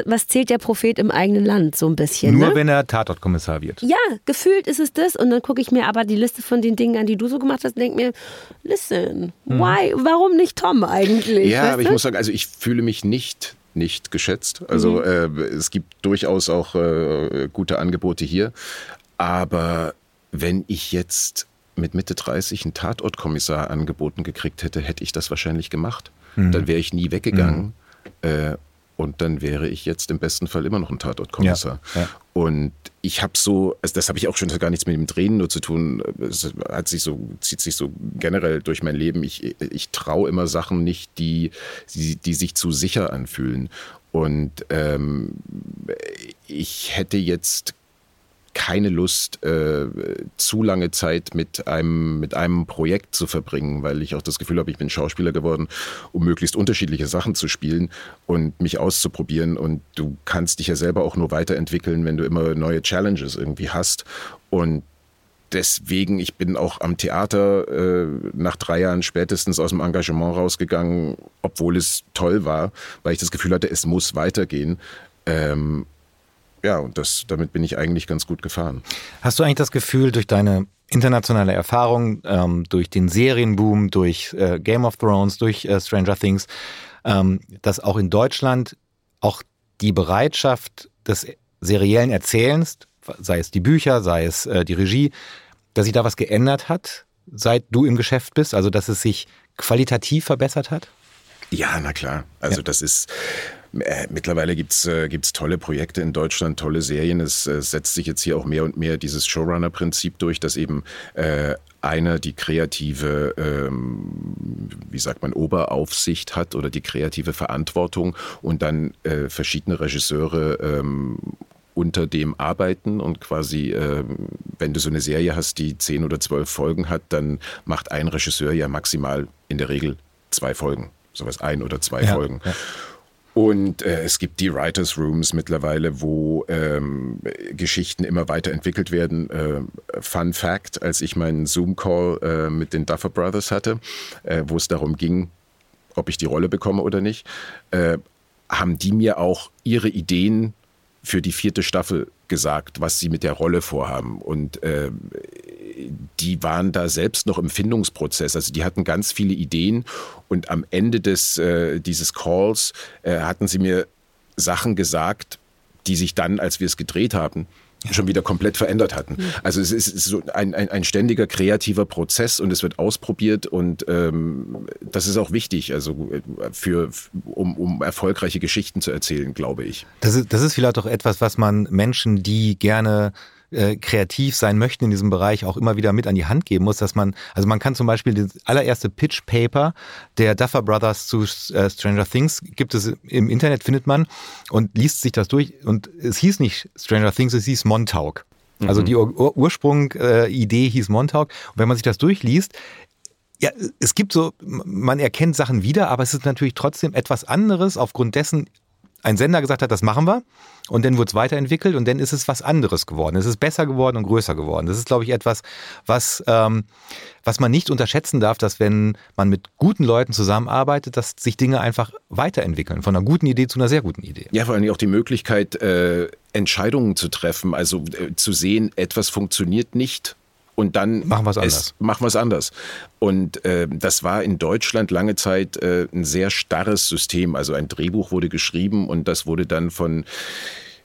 was zählt der Prophet im eigenen Land, so ein bisschen. Nur ne? wenn er Tatortkommissar wird. Ja, gefühlt ist es das. Und dann gucke ich mir aber die Liste von den Dingen an, die du so gemacht hast, und denke mir, listen, hm. why, warum nicht Tom eigentlich? Ja, aber du? ich muss sagen, also ich fühle mich nicht nicht geschätzt. Also mhm. äh, es gibt durchaus auch äh, gute Angebote hier. Aber wenn ich jetzt mit Mitte 30 einen Tatortkommissar angeboten gekriegt hätte, hätte ich das wahrscheinlich gemacht. Mhm. Dann wäre ich nie weggegangen. Mhm. Äh, und dann wäre ich jetzt im besten Fall immer noch ein Tatortkommissar. Ja, ja. Und ich habe so, also das habe ich auch schon gar nichts mit dem Drehen nur zu tun. Es hat sich so, zieht sich so generell durch mein Leben. Ich, ich traue immer Sachen nicht, die, die, die sich zu sicher anfühlen. Und ähm, ich hätte jetzt keine Lust, äh, zu lange Zeit mit einem, mit einem Projekt zu verbringen, weil ich auch das Gefühl habe, ich bin Schauspieler geworden, um möglichst unterschiedliche Sachen zu spielen und mich auszuprobieren. Und du kannst dich ja selber auch nur weiterentwickeln, wenn du immer neue Challenges irgendwie hast. Und deswegen, ich bin auch am Theater äh, nach drei Jahren spätestens aus dem Engagement rausgegangen, obwohl es toll war, weil ich das Gefühl hatte, es muss weitergehen. Ähm, ja, und das, damit bin ich eigentlich ganz gut gefahren. Hast du eigentlich das Gefühl, durch deine internationale Erfahrung ähm, durch den Serienboom, durch äh, Game of Thrones, durch äh, Stranger Things, ähm, dass auch in Deutschland auch die Bereitschaft des seriellen Erzählens, sei es die Bücher, sei es äh, die Regie, dass sich da was geändert hat, seit du im Geschäft bist, also dass es sich qualitativ verbessert hat? Ja, na klar. Also ja. das ist, äh, mittlerweile gibt's äh, gibt's tolle Projekte in Deutschland, tolle Serien. Es äh, setzt sich jetzt hier auch mehr und mehr dieses Showrunner-Prinzip durch, dass eben äh, einer die kreative, ähm, wie sagt man, Oberaufsicht hat oder die kreative Verantwortung und dann äh, verschiedene Regisseure ähm, unter dem arbeiten und quasi, äh, wenn du so eine Serie hast, die zehn oder zwölf Folgen hat, dann macht ein Regisseur ja maximal in der Regel zwei Folgen, sowas ein oder zwei ja, Folgen. Ja. Und äh, es gibt die Writers Rooms mittlerweile, wo ähm, Geschichten immer weiterentwickelt werden. Äh, Fun Fact, als ich meinen Zoom-Call äh, mit den Duffer Brothers hatte, äh, wo es darum ging, ob ich die Rolle bekomme oder nicht, äh, haben die mir auch ihre Ideen für die vierte Staffel gesagt, was sie mit der Rolle vorhaben. Und äh, die waren da selbst noch im Findungsprozess. Also die hatten ganz viele Ideen und am Ende des, äh, dieses Calls äh, hatten sie mir Sachen gesagt, die sich dann, als wir es gedreht haben, schon wieder komplett verändert hatten. Also es ist so ein, ein, ein, ständiger kreativer Prozess und es wird ausprobiert und ähm, das ist auch wichtig, also für, um, um erfolgreiche Geschichten zu erzählen, glaube ich. Das ist, das ist vielleicht auch etwas, was man Menschen, die gerne äh, kreativ sein möchten in diesem Bereich, auch immer wieder mit an die Hand geben muss, dass man, also man kann zum Beispiel das allererste Pitch Paper der Duffer Brothers zu äh, Stranger Things gibt es im Internet, findet man und liest sich das durch und es hieß nicht Stranger Things, es hieß Montauk. Also mhm. die Ur Ursprung-Idee äh, hieß Montauk. Und wenn man sich das durchliest, ja, es gibt so, man erkennt Sachen wieder, aber es ist natürlich trotzdem etwas anderes aufgrund dessen, ein Sender gesagt hat, das machen wir. Und dann wurde es weiterentwickelt und dann ist es was anderes geworden. Es ist besser geworden und größer geworden. Das ist, glaube ich, etwas, was, ähm, was man nicht unterschätzen darf, dass wenn man mit guten Leuten zusammenarbeitet, dass sich Dinge einfach weiterentwickeln. Von einer guten Idee zu einer sehr guten Idee. Ja, vor allem auch die Möglichkeit, äh, Entscheidungen zu treffen. Also äh, zu sehen, etwas funktioniert nicht und dann machen wir es anders. Machen wir es anders. Und äh, das war in Deutschland lange Zeit äh, ein sehr starres System. Also ein Drehbuch wurde geschrieben und das wurde dann von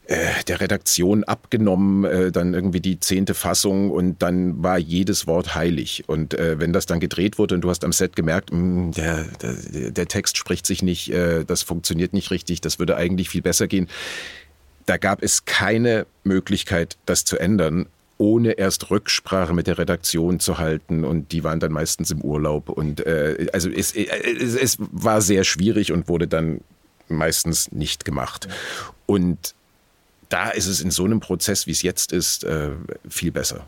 äh, der Redaktion abgenommen, äh, dann irgendwie die zehnte Fassung und dann war jedes Wort heilig. Und äh, wenn das dann gedreht wurde und du hast am Set gemerkt, mh, hm, der, der, der Text spricht sich nicht, das funktioniert nicht richtig, das würde eigentlich viel besser gehen. Da gab es keine Möglichkeit, das zu ändern ohne erst Rücksprache mit der Redaktion zu halten und die waren dann meistens im Urlaub und äh, also es, äh, es, es war sehr schwierig und wurde dann meistens nicht gemacht. Und da ist es in so einem Prozess, wie es jetzt ist, äh, viel besser.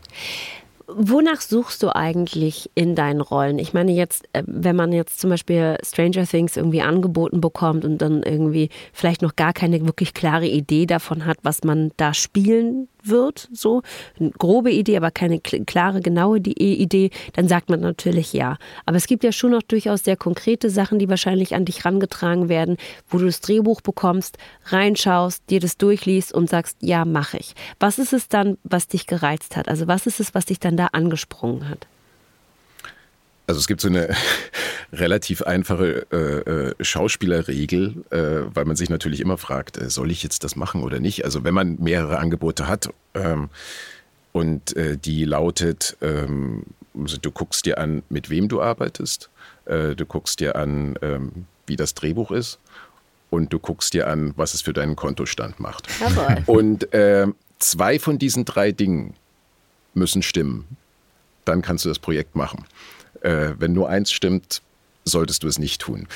Wonach suchst du eigentlich in deinen Rollen? Ich meine jetzt, äh, wenn man jetzt zum Beispiel Stranger Things irgendwie angeboten bekommt und dann irgendwie vielleicht noch gar keine wirklich klare Idee davon hat, was man da spielen wird, so eine grobe Idee, aber keine klare, genaue Idee, dann sagt man natürlich ja. Aber es gibt ja schon noch durchaus sehr konkrete Sachen, die wahrscheinlich an dich rangetragen werden, wo du das Drehbuch bekommst, reinschaust, dir das durchliest und sagst, ja, mache ich. Was ist es dann, was dich gereizt hat? Also was ist es, was dich dann da angesprungen hat? Also es gibt so eine relativ einfache äh, äh, Schauspielerregel, äh, weil man sich natürlich immer fragt, äh, soll ich jetzt das machen oder nicht? Also wenn man mehrere Angebote hat ähm, und äh, die lautet, ähm, also du guckst dir an, mit wem du arbeitest, äh, du guckst dir an, ähm, wie das Drehbuch ist und du guckst dir an, was es für deinen Kontostand macht. Jawohl. Und ähm, zwei von diesen drei Dingen müssen stimmen. Dann kannst du das Projekt machen. Äh, wenn nur eins stimmt, solltest du es nicht tun.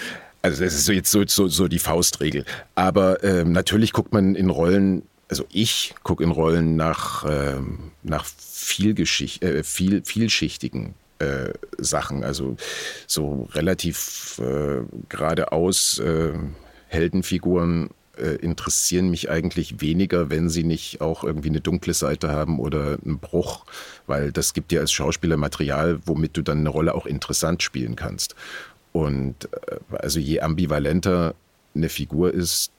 Also das ist so jetzt so, so, so die Faustregel. Aber ähm, natürlich guckt man in Rollen, also ich gucke in Rollen nach, ähm, nach Vielgeschicht, äh, viel, vielschichtigen äh, Sachen. Also so relativ äh, geradeaus äh, Heldenfiguren äh, interessieren mich eigentlich weniger, wenn sie nicht auch irgendwie eine dunkle Seite haben oder einen Bruch, weil das gibt dir als Schauspieler Material, womit du dann eine Rolle auch interessant spielen kannst. Und äh, also je ambivalenter eine Figur ist,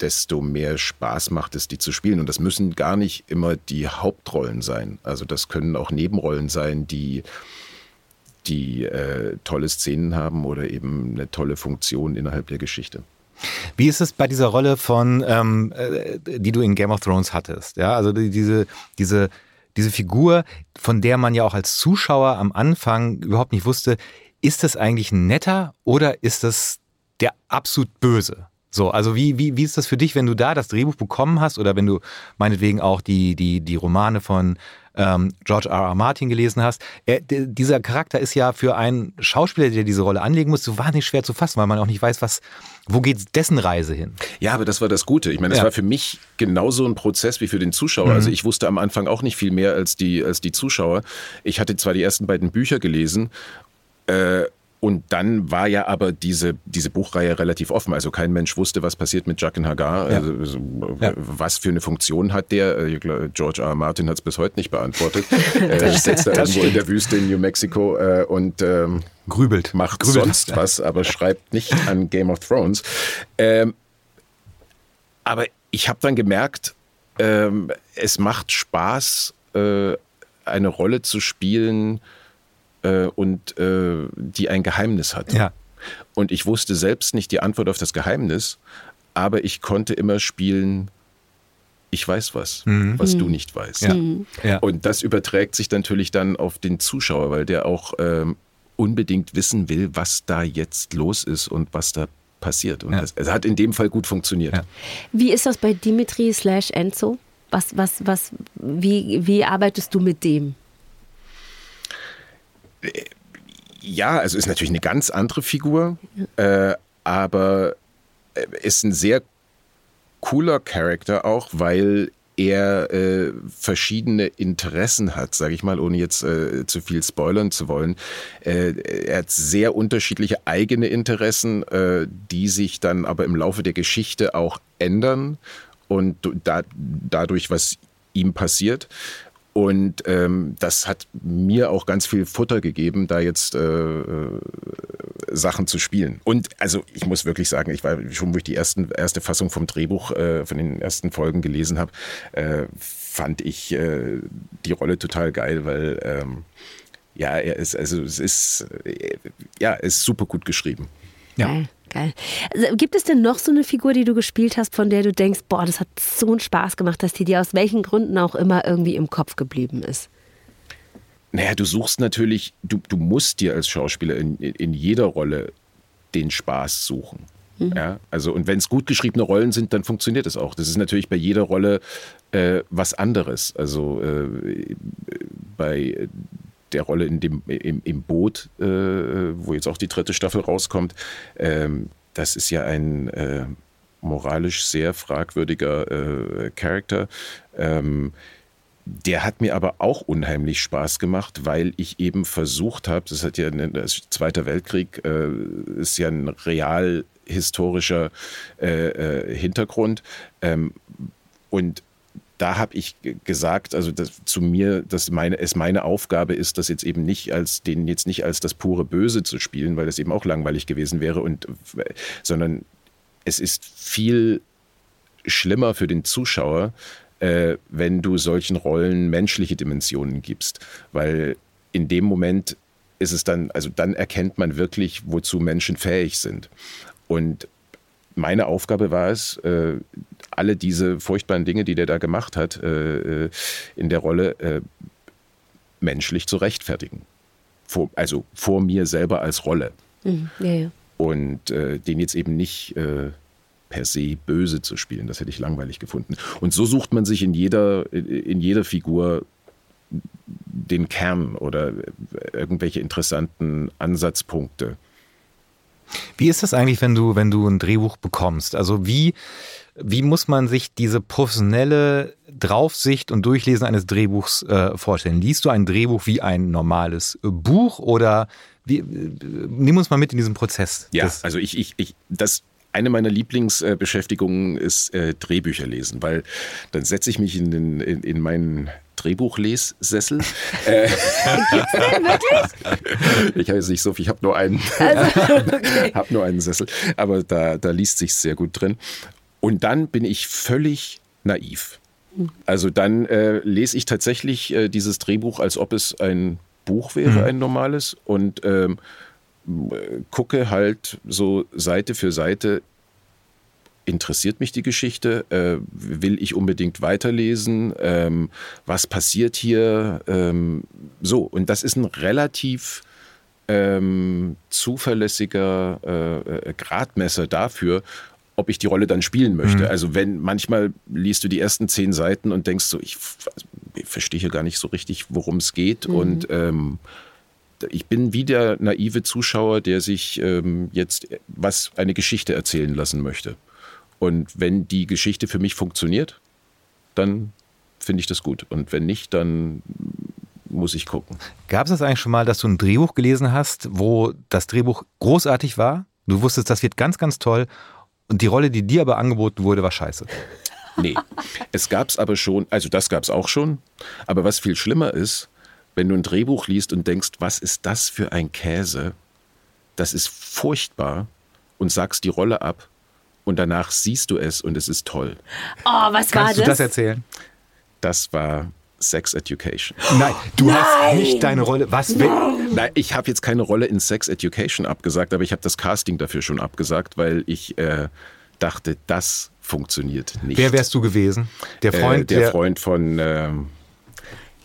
desto mehr Spaß macht es, die zu spielen. Und das müssen gar nicht immer die Hauptrollen sein. Also das können auch Nebenrollen sein, die, die äh, tolle Szenen haben oder eben eine tolle Funktion innerhalb der Geschichte. Wie ist es bei dieser Rolle von, ähm, äh, die du in Game of Thrones hattest? Ja, also die, diese, diese, diese Figur, von der man ja auch als Zuschauer am Anfang überhaupt nicht wusste, ist das eigentlich ein netter oder ist das der absolut böse? So, also wie, wie, wie ist das für dich, wenn du da das Drehbuch bekommen hast oder wenn du meinetwegen auch die, die, die Romane von ähm, George R. R. Martin gelesen hast? Er, dieser Charakter ist ja für einen Schauspieler, der diese Rolle anlegen muss, so wahnsinnig schwer zu fassen, weil man auch nicht weiß, was, wo geht dessen Reise hin? Ja, aber das war das Gute. Ich meine, das ja. war für mich genauso ein Prozess wie für den Zuschauer. Mhm. Also ich wusste am Anfang auch nicht viel mehr als die, als die Zuschauer. Ich hatte zwar die ersten beiden Bücher gelesen, äh, und dann war ja aber diese, diese Buchreihe relativ offen. Also kein Mensch wusste, was passiert mit Jaqen Hagar. Ja. Also, ja. Was für eine Funktion hat der? Äh, George R. Martin hat es bis heute nicht beantwortet. er sitzt da irgendwo in der Wüste in New Mexico äh, und ähm, grübelt. Macht grübelt. sonst was, aber schreibt nicht an Game of Thrones. Ähm, aber ich habe dann gemerkt, ähm, es macht Spaß, äh, eine Rolle zu spielen, äh, und äh, die ein Geheimnis hat. Ja. Und ich wusste selbst nicht die Antwort auf das Geheimnis, aber ich konnte immer spielen, ich weiß was, mhm. was du nicht weißt. Ja. Mhm. Ja. Und das überträgt sich natürlich dann auf den Zuschauer, weil der auch ähm, unbedingt wissen will, was da jetzt los ist und was da passiert. Und ja. das, es hat in dem Fall gut funktioniert. Wie ist das bei Dimitri slash Enzo? Was, was, was, wie, wie arbeitest du mit dem? Ja, also ist natürlich eine ganz andere Figur, äh, aber äh, ist ein sehr cooler Charakter auch, weil er äh, verschiedene Interessen hat, sage ich mal, ohne jetzt äh, zu viel spoilern zu wollen. Äh, er hat sehr unterschiedliche eigene Interessen, äh, die sich dann aber im Laufe der Geschichte auch ändern und da, dadurch, was ihm passiert. Und ähm, das hat mir auch ganz viel Futter gegeben, da jetzt äh, äh, Sachen zu spielen. Und also ich muss wirklich sagen, ich war schon, wo ich die ersten, erste Fassung vom Drehbuch äh, von den ersten Folgen gelesen habe, äh, fand ich äh, die Rolle total geil, weil ähm, ja, er ist, also es ist, äh, ja, ist super gut geschrieben. Ja. Geil. Geil. Also, gibt es denn noch so eine Figur, die du gespielt hast, von der du denkst, boah, das hat so einen Spaß gemacht, dass die dir aus welchen Gründen auch immer irgendwie im Kopf geblieben ist? Naja, du suchst natürlich, du, du musst dir als Schauspieler in, in jeder Rolle den Spaß suchen. Mhm. Ja, also und wenn es gut geschriebene Rollen sind, dann funktioniert es auch. Das ist natürlich bei jeder Rolle äh, was anderes. Also äh, bei der Rolle in dem, im, im Boot, äh, wo jetzt auch die dritte Staffel rauskommt, ähm, das ist ja ein äh, moralisch sehr fragwürdiger äh, Charakter. Ähm, der hat mir aber auch unheimlich Spaß gemacht, weil ich eben versucht habe, das hat ja das Zweiter Weltkrieg äh, ist ja ein real historischer äh, äh, Hintergrund ähm, und da habe ich gesagt, also zu mir, dass meine, es meine Aufgabe ist, das jetzt eben nicht als den jetzt nicht als das pure Böse zu spielen, weil das eben auch langweilig gewesen wäre und sondern es ist viel schlimmer für den Zuschauer, äh, wenn du solchen Rollen menschliche Dimensionen gibst, weil in dem Moment ist es dann, also dann erkennt man wirklich, wozu Menschen fähig sind. Und meine Aufgabe war es, äh, alle diese furchtbaren Dinge, die der da gemacht hat, äh, äh, in der Rolle menschlich zu rechtfertigen. Vor, also vor mir selber als Rolle. Mhm. Ja, ja. Und den jetzt eben nicht per se böse zu spielen. Das hätte ich langweilig gefunden. Und so sucht man sich in jeder, in jeder Figur den Kern oder irgendwelche interessanten Ansatzpunkte. Wie ist das eigentlich, wenn du, wenn du ein Drehbuch bekommst? Also wie, wie muss man sich diese professionelle Draufsicht und Durchlesen eines Drehbuchs äh, vorstellen? Liest du ein Drehbuch wie ein normales Buch oder wie, nimm uns mal mit in diesen Prozess. Ja, also ich, ich, ich, das eine meiner Lieblingsbeschäftigungen ist äh, Drehbücher lesen, weil dann setze ich mich in, den, in, in meinen Drehbuchlessessel. äh, ich habe jetzt nicht so viel, ich habe nur einen, also, okay. habe nur einen Sessel, aber da, da liest sich sehr gut drin. Und dann bin ich völlig naiv. Also dann äh, lese ich tatsächlich äh, dieses Drehbuch, als ob es ein Buch wäre, mhm. ein normales, und ähm, gucke halt so Seite für Seite, interessiert mich die Geschichte? Äh, will ich unbedingt weiterlesen? Ähm, was passiert hier? Ähm, so, und das ist ein relativ ähm, zuverlässiger äh, äh Gradmesser dafür, ob ich die Rolle dann spielen möchte. Mhm. Also wenn manchmal liest du die ersten zehn Seiten und denkst so, ich, ich verstehe hier gar nicht so richtig, worum es geht. Mhm. Und ähm, ich bin wie der naive Zuschauer, der sich ähm, jetzt was eine Geschichte erzählen lassen möchte. Und wenn die Geschichte für mich funktioniert, dann finde ich das gut. Und wenn nicht, dann muss ich gucken. Gab es das eigentlich schon mal, dass du ein Drehbuch gelesen hast, wo das Drehbuch großartig war? Du wusstest, das wird ganz, ganz toll und die Rolle, die dir aber angeboten wurde, war scheiße. Nee, es gab es aber schon, also das gab es auch schon. Aber was viel schlimmer ist, wenn du ein Drehbuch liest und denkst, was ist das für ein Käse? Das ist furchtbar und sagst die Rolle ab und danach siehst du es und es ist toll. Oh, was Kannst war das? du das erzählen? Das war Sex Education. Nein, du Nein. hast nicht deine Rolle. Was? Nein, Nein ich habe jetzt keine Rolle in Sex Education abgesagt, aber ich habe das Casting dafür schon abgesagt, weil ich äh, dachte, das funktioniert nicht. Wer wärst du gewesen? Der Freund? Äh, der, der, Freund von. Ähm,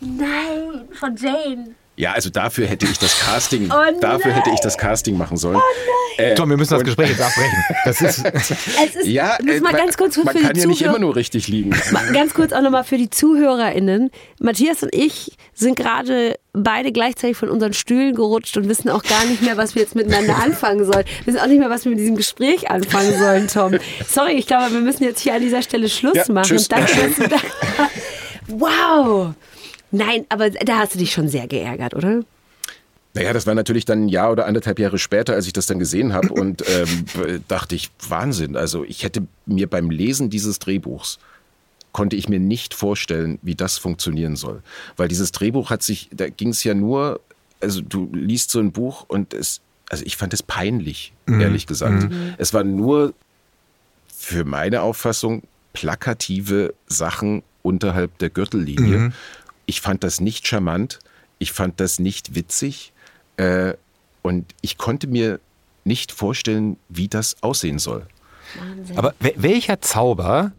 Nein, von Jane. Ja, also dafür hätte ich das Casting, oh dafür hätte ich das Casting machen sollen. Oh äh, Tom, wir müssen das Gespräch jetzt abbrechen. Das ist, es ist ja, äh, mal ganz kurz man, man kann ja nicht immer nur richtig liegen. Ganz kurz auch nochmal für die ZuhörerInnen. Matthias und ich sind gerade beide gleichzeitig von unseren Stühlen gerutscht und wissen auch gar nicht mehr, was wir jetzt miteinander anfangen sollen. Wir wissen auch nicht mehr, was wir mit diesem Gespräch anfangen sollen, Tom. Sorry, ich glaube, wir müssen jetzt hier an dieser Stelle Schluss ja, machen. Tschüss. Danke, dass du da Wow! Nein, aber da hast du dich schon sehr geärgert, oder? Naja, das war natürlich dann ein Jahr oder anderthalb Jahre später, als ich das dann gesehen habe und ähm, dachte ich, Wahnsinn. Also ich hätte mir beim Lesen dieses Drehbuchs konnte ich mir nicht vorstellen, wie das funktionieren soll. Weil dieses Drehbuch hat sich, da ging es ja nur, also du liest so ein Buch und es, also ich fand es peinlich, mhm. ehrlich gesagt. Mhm. Es war nur für meine Auffassung plakative Sachen unterhalb der Gürtellinie. Mhm. Ich fand das nicht charmant, ich fand das nicht witzig äh, und ich konnte mir nicht vorstellen, wie das aussehen soll. Wahnsinn. Aber welcher Zauber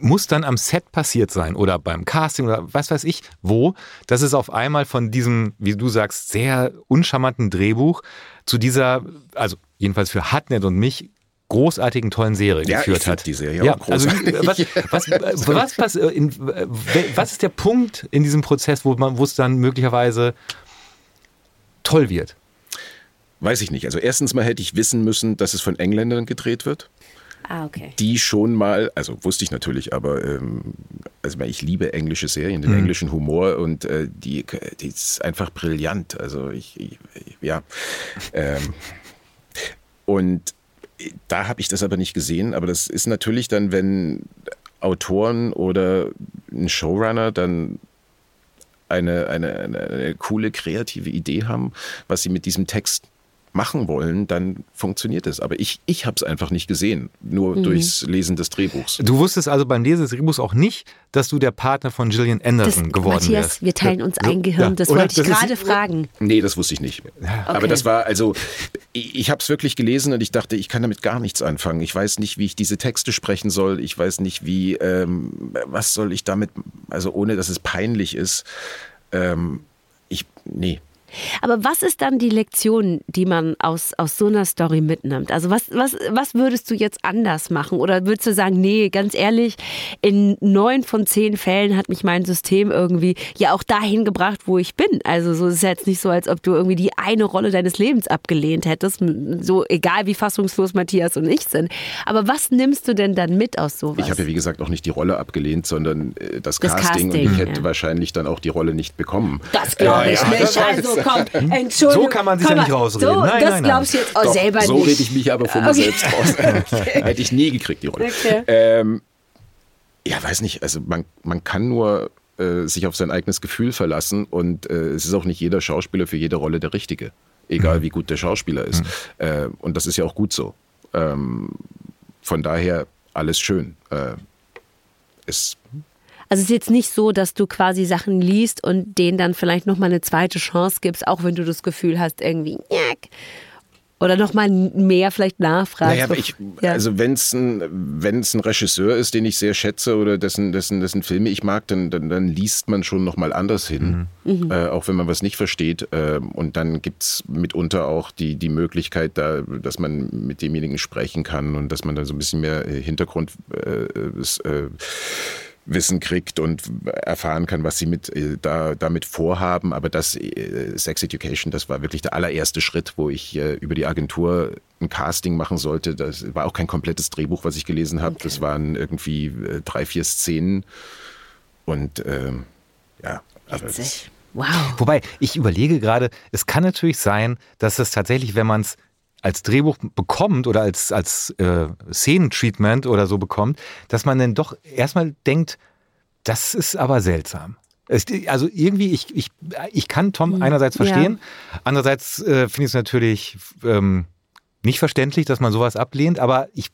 muss dann am Set passiert sein oder beim Casting oder was weiß ich wo, dass es auf einmal von diesem, wie du sagst, sehr uncharmanten Drehbuch zu dieser, also jedenfalls für Hartnett und mich, großartigen, tollen Serie ja, geführt hat. Die Serie ja, auch also was, was, was, was, äh, in, was, ist der Punkt in diesem Prozess, wo, man, wo es dann möglicherweise toll wird? Weiß ich nicht. Also erstens mal hätte ich wissen müssen, dass es von Engländern gedreht wird. Ah, okay. Die schon mal, also wusste ich natürlich, aber ähm, also ich liebe englische Serien, den mhm. englischen Humor und äh, die, die ist einfach brillant. Also ich, ich ja. Ähm, und da habe ich das aber nicht gesehen, aber das ist natürlich dann, wenn Autoren oder ein Showrunner dann eine, eine, eine, eine coole kreative Idee haben, was sie mit diesem Text machen wollen, dann funktioniert es. Aber ich, ich habe es einfach nicht gesehen, nur mhm. durchs Lesen des Drehbuchs. Du wusstest also beim Lesen des Drehbuchs auch nicht, dass du der Partner von Gillian Anderson das, geworden Matthias, wärst. wir teilen uns ein Gehirn, das Oder? wollte ich gerade fragen. Nee, das wusste ich nicht. Okay. Aber das war, also, ich, ich habe es wirklich gelesen und ich dachte, ich kann damit gar nichts anfangen. Ich weiß nicht, wie ich diese Texte sprechen soll. Ich weiß nicht, wie, ähm, was soll ich damit, also ohne dass es peinlich ist. Ähm, ich, nee, aber was ist dann die Lektion, die man aus, aus so einer Story mitnimmt? Also was, was, was würdest du jetzt anders machen? Oder würdest du sagen, nee, ganz ehrlich, in neun von zehn Fällen hat mich mein System irgendwie ja auch dahin gebracht, wo ich bin. Also so ist es jetzt nicht so, als ob du irgendwie die eine Rolle deines Lebens abgelehnt hättest. So egal wie fassungslos Matthias und ich sind. Aber was nimmst du denn dann mit aus sowas? Ich habe ja wie gesagt auch nicht die Rolle abgelehnt, sondern äh, das, das Casting, Casting, und ich hätte ja. wahrscheinlich dann auch die Rolle nicht bekommen. Das glaube ich ja, nicht. Also komm, Entschuldigung. So kann man sich ja nicht rausreden. So, nein, das nein, glaubst du jetzt auch Doch, selber so nicht. So rede ich mich aber von mir okay. selbst raus. okay. Hätte ich nie gekriegt, die Rolle. Okay. Ähm, ja, weiß nicht. Also man, man kann nur äh, sich auf sein eigenes Gefühl verlassen und äh, es ist auch nicht jeder Schauspieler für jede Rolle der Richtige. Egal mhm. wie gut der Schauspieler ist. Mhm. Äh, und das ist ja auch gut so. Ähm, von daher alles schön. Äh, es also es ist jetzt nicht so, dass du quasi Sachen liest und denen dann vielleicht nochmal eine zweite Chance gibst, auch wenn du das Gefühl hast, irgendwie, oder nochmal mehr vielleicht nachfragst. Naja, aber ich, ja. also wenn es ein, wenn's ein Regisseur ist, den ich sehr schätze oder dessen, dessen, dessen Filme ich mag, dann, dann, dann liest man schon nochmal anders hin, mhm. äh, auch wenn man was nicht versteht. Äh, und dann gibt es mitunter auch die, die Möglichkeit, da, dass man mit demjenigen sprechen kann und dass man da so ein bisschen mehr Hintergrund äh, äh Wissen kriegt und erfahren kann, was sie mit, äh, da, damit vorhaben. Aber das äh, Sex Education, das war wirklich der allererste Schritt, wo ich äh, über die Agentur ein Casting machen sollte. Das war auch kein komplettes Drehbuch, was ich gelesen habe. Okay. Das waren irgendwie drei, vier Szenen. Und ähm, ja, aber das, Wow. Wobei, ich überlege gerade, es kann natürlich sein, dass es tatsächlich, wenn man es als Drehbuch bekommt oder als, als äh, Szenentreatment oder so bekommt, dass man dann doch erstmal denkt, das ist aber seltsam. Also irgendwie, ich, ich, ich kann Tom hm. einerseits verstehen, ja. andererseits äh, finde ich es natürlich ähm, nicht verständlich, dass man sowas ablehnt, aber ich,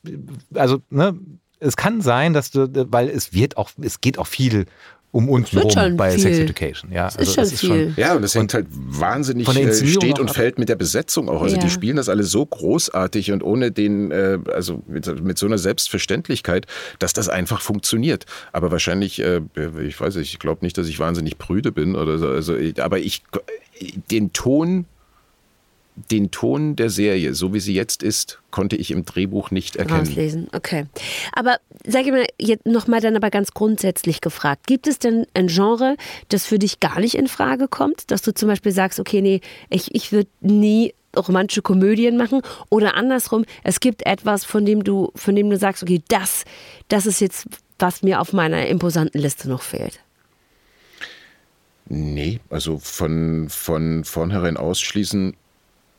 also, ne, es kann sein, dass du, weil es wird auch, es geht auch viel um uns herum bei viel. Sex Education. Ja, das also ist schon ist viel. Schon, ja, und das hängt halt wahnsinnig äh, steht und fällt mit der Besetzung auch. Also ja. die spielen das alle so großartig und ohne den, äh, also mit, mit, so einer Selbstverständlichkeit, dass das einfach funktioniert. Aber wahrscheinlich, äh, ich weiß nicht, ich glaube nicht, dass ich wahnsinnig prüde bin oder so. Also, aber ich den Ton den Ton der Serie, so wie sie jetzt ist, konnte ich im Drehbuch nicht erkennen. Rauslesen, okay. Aber sag ich mal, jetzt nochmal dann aber ganz grundsätzlich gefragt, gibt es denn ein Genre, das für dich gar nicht in Frage kommt? Dass du zum Beispiel sagst, okay, nee, ich, ich würde nie romantische Komödien machen oder andersrum, es gibt etwas, von dem du, von dem du sagst, okay, das, das ist jetzt, was mir auf meiner imposanten Liste noch fehlt. Nee, also von, von vornherein ausschließen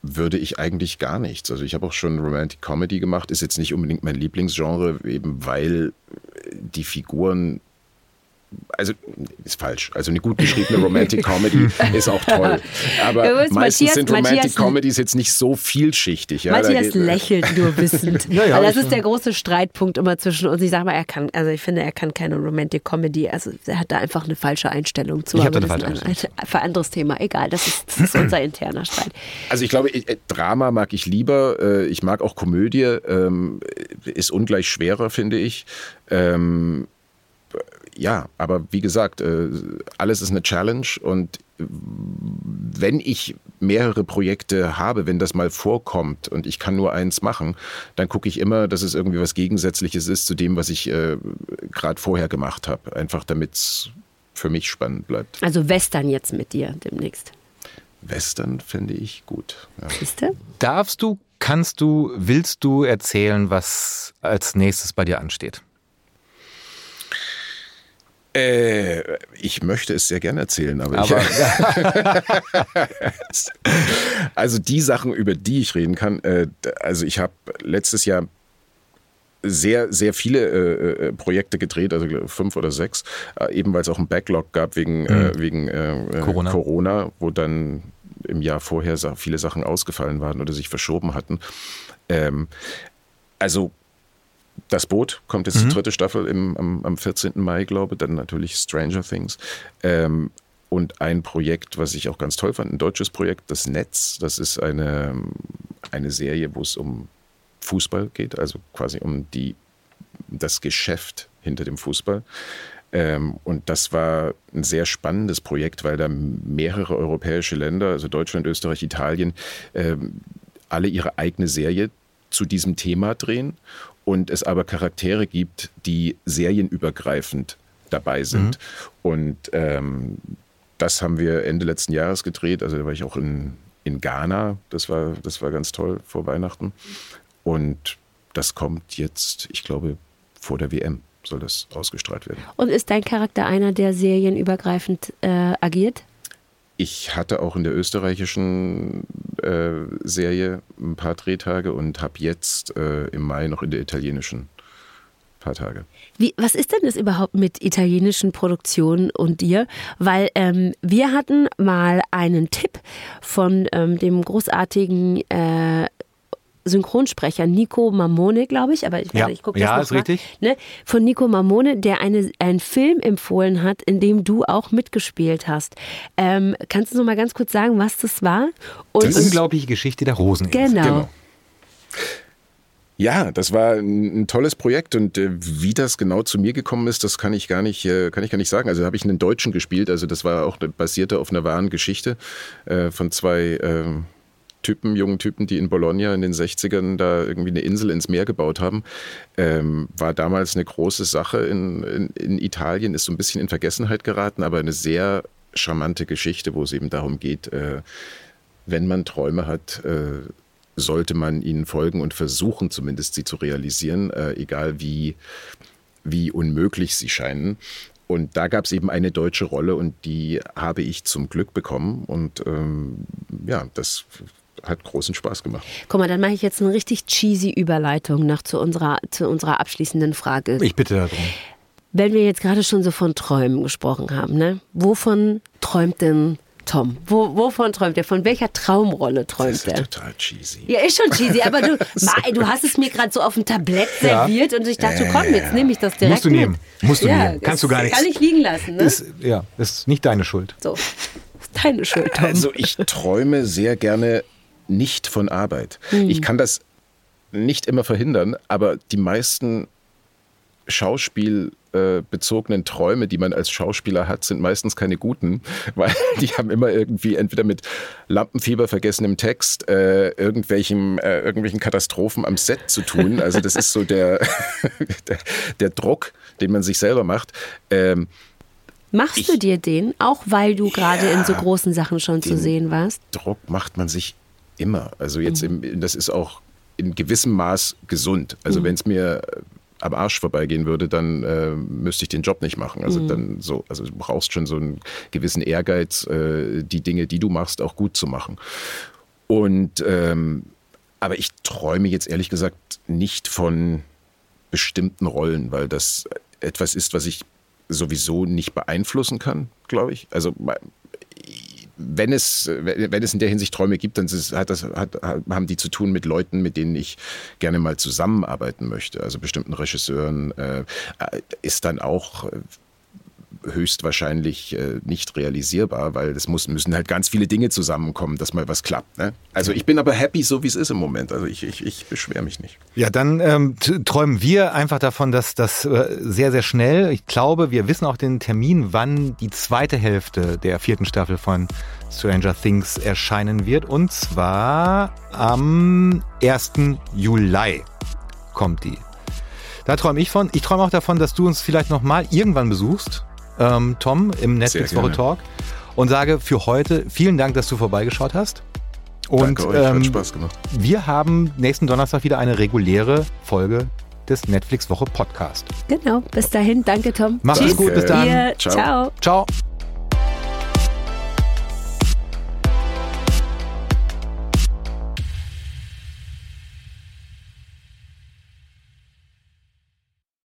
würde ich eigentlich gar nichts. Also ich habe auch schon Romantic Comedy gemacht, ist jetzt nicht unbedingt mein Lieblingsgenre, eben weil die Figuren also ist falsch. Also eine gut geschriebene Romantic Comedy ist auch toll. Aber meistens Matthias, sind Romantic Matthias, Comedies jetzt nicht so vielschichtig. Ja, Matthias lächelt nur wissend. ja, ja, das ist der große Streitpunkt immer zwischen uns. Ich sage mal, er kann, also ich finde, er kann keine Romantic Comedy. Also er hat da einfach eine falsche Einstellung zu. Ich habe eine falsche Einstellung. Ein, ein, anderes Thema. Egal, das ist, das ist unser interner Streit. Also ich glaube, äh, Drama mag ich lieber. Äh, ich mag auch Komödie. Ähm, ist ungleich schwerer, finde ich. Ähm, ja, aber wie gesagt, äh, alles ist eine Challenge und wenn ich mehrere Projekte habe, wenn das mal vorkommt und ich kann nur eins machen, dann gucke ich immer, dass es irgendwie was Gegensätzliches ist zu dem, was ich äh, gerade vorher gemacht habe. Einfach damit es für mich spannend bleibt. Also Western jetzt mit dir demnächst. Western finde ich gut. Ja. Darfst du, kannst du, willst du erzählen, was als nächstes bei dir ansteht? Äh, ich möchte es sehr gerne erzählen, aber, aber ich, also die Sachen, über die ich reden kann, äh, also ich habe letztes Jahr sehr, sehr viele äh, äh, Projekte gedreht, also fünf oder sechs, äh, eben weil es auch einen Backlog gab wegen, äh, mhm. wegen äh, Corona. Corona, wo dann im Jahr vorher viele Sachen ausgefallen waren oder sich verschoben hatten. Ähm, also das Boot kommt jetzt mhm. die dritte Staffel im, am, am 14. Mai, glaube ich. Dann natürlich Stranger Things. Ähm, und ein Projekt, was ich auch ganz toll fand, ein deutsches Projekt, das Netz. Das ist eine, eine Serie, wo es um Fußball geht, also quasi um die, das Geschäft hinter dem Fußball. Ähm, und das war ein sehr spannendes Projekt, weil da mehrere europäische Länder, also Deutschland, Österreich, Italien, ähm, alle ihre eigene Serie zu diesem Thema drehen und es aber Charaktere gibt, die serienübergreifend dabei sind. Mhm. Und ähm, das haben wir Ende letzten Jahres gedreht. Also da war ich auch in, in Ghana. Das war, das war ganz toll vor Weihnachten. Und das kommt jetzt, ich glaube, vor der WM soll das ausgestrahlt werden. Und ist dein Charakter einer, der serienübergreifend äh, agiert? Ich hatte auch in der österreichischen äh, Serie ein paar Drehtage und habe jetzt äh, im Mai noch in der italienischen ein paar Tage. Wie, was ist denn das überhaupt mit italienischen Produktionen und dir? Weil ähm, wir hatten mal einen Tipp von ähm, dem großartigen äh, Synchronsprecher Nico Mamone, glaube ich, aber ich, Ja. ich gucke Ja, das ist noch richtig. Mal, ne? Von Nico Mamone, der eine, einen Film empfohlen hat, in dem du auch mitgespielt hast. Ähm, kannst du noch mal ganz kurz sagen, was das war? Und Die unglaubliche Geschichte der Roseninsel. genau. Genau. Ja, das war ein, ein tolles Projekt und äh, wie das genau zu mir gekommen ist, das kann ich gar nicht, äh, kann ich gar nicht sagen. Also habe ich einen Deutschen gespielt, also das war auch basierte auf einer wahren Geschichte äh, von zwei ähm, Typen, jungen Typen, die in Bologna in den 60ern da irgendwie eine Insel ins Meer gebaut haben. Ähm, war damals eine große Sache in, in, in Italien, ist so ein bisschen in Vergessenheit geraten, aber eine sehr charmante Geschichte, wo es eben darum geht, äh, wenn man Träume hat, äh, sollte man ihnen folgen und versuchen zumindest sie zu realisieren, äh, egal wie, wie unmöglich sie scheinen. Und da gab es eben eine deutsche Rolle und die habe ich zum Glück bekommen. Und ähm, ja, das hat großen Spaß gemacht. Guck mal, dann mache ich jetzt eine richtig cheesy Überleitung noch zu unserer, zu unserer abschließenden Frage. Ich bitte darum. Wenn wir jetzt gerade schon so von Träumen gesprochen haben, ne? Wovon träumt denn Tom? Wo, wovon träumt er? Von welcher Traumrolle Das träumt ist ja er? total cheesy. Ja, ist schon cheesy, aber du, Mai, du hast es mir gerade so auf dem Tablett serviert und ich dachte, komm, jetzt nehme ich das direkt Musst du mit. nehmen. Musst du ja, nehmen. Kannst du das gar nichts. Kann ich liegen lassen, ne? Ist, ja, ist nicht deine Schuld. so. Ist deine Schuld, Tom. Also ich träume sehr gerne nicht von Arbeit. Ich kann das nicht immer verhindern, aber die meisten schauspielbezogenen Träume, die man als Schauspieler hat, sind meistens keine guten, weil die haben immer irgendwie entweder mit Lampenfieber vergessenem Text, äh, irgendwelchen, äh, irgendwelchen Katastrophen am Set zu tun. Also das ist so der, der, der Druck, den man sich selber macht. Ähm, Machst du dir den, auch weil du gerade in so großen Sachen schon zu sehen warst? Druck macht man sich immer. Also jetzt im, das ist auch in gewissem Maß gesund. Also wenn es mir äh, am Arsch vorbeigehen würde, dann äh, müsste ich den Job nicht machen. Also dann so, also du brauchst schon so einen gewissen Ehrgeiz, äh, die Dinge, die du machst, auch gut zu machen. Und ähm, aber ich träume jetzt ehrlich gesagt nicht von bestimmten Rollen, weil das etwas ist, was ich sowieso nicht beeinflussen kann, glaube ich. Also wenn es, wenn es in der Hinsicht Träume gibt, dann hat das, hat, haben die zu tun mit Leuten, mit denen ich gerne mal zusammenarbeiten möchte. Also bestimmten Regisseuren äh, ist dann auch höchstwahrscheinlich äh, nicht realisierbar, weil es muss, müssen halt ganz viele Dinge zusammenkommen, dass mal was klappt. Ne? Also ich bin aber happy, so wie es ist im Moment. Also ich, ich, ich beschwere mich nicht. Ja, dann ähm, träumen wir einfach davon, dass das äh, sehr, sehr schnell, ich glaube, wir wissen auch den Termin, wann die zweite Hälfte der vierten Staffel von Stranger Things erscheinen wird. Und zwar am 1. Juli kommt die. Da träume ich von. Ich träume auch davon, dass du uns vielleicht noch mal irgendwann besuchst, ähm, Tom, im Netflix Woche gerne. Talk und sage für heute vielen Dank, dass du vorbeigeschaut hast. Und Danke euch, hat ähm, Spaß gemacht. wir haben nächsten Donnerstag wieder eine reguläre Folge des Netflix Woche Podcast. Genau. Bis dahin. Danke, Tom. Mach's Tschüss. gut, bis dann. Ihr, Ciao. ciao. Ciao.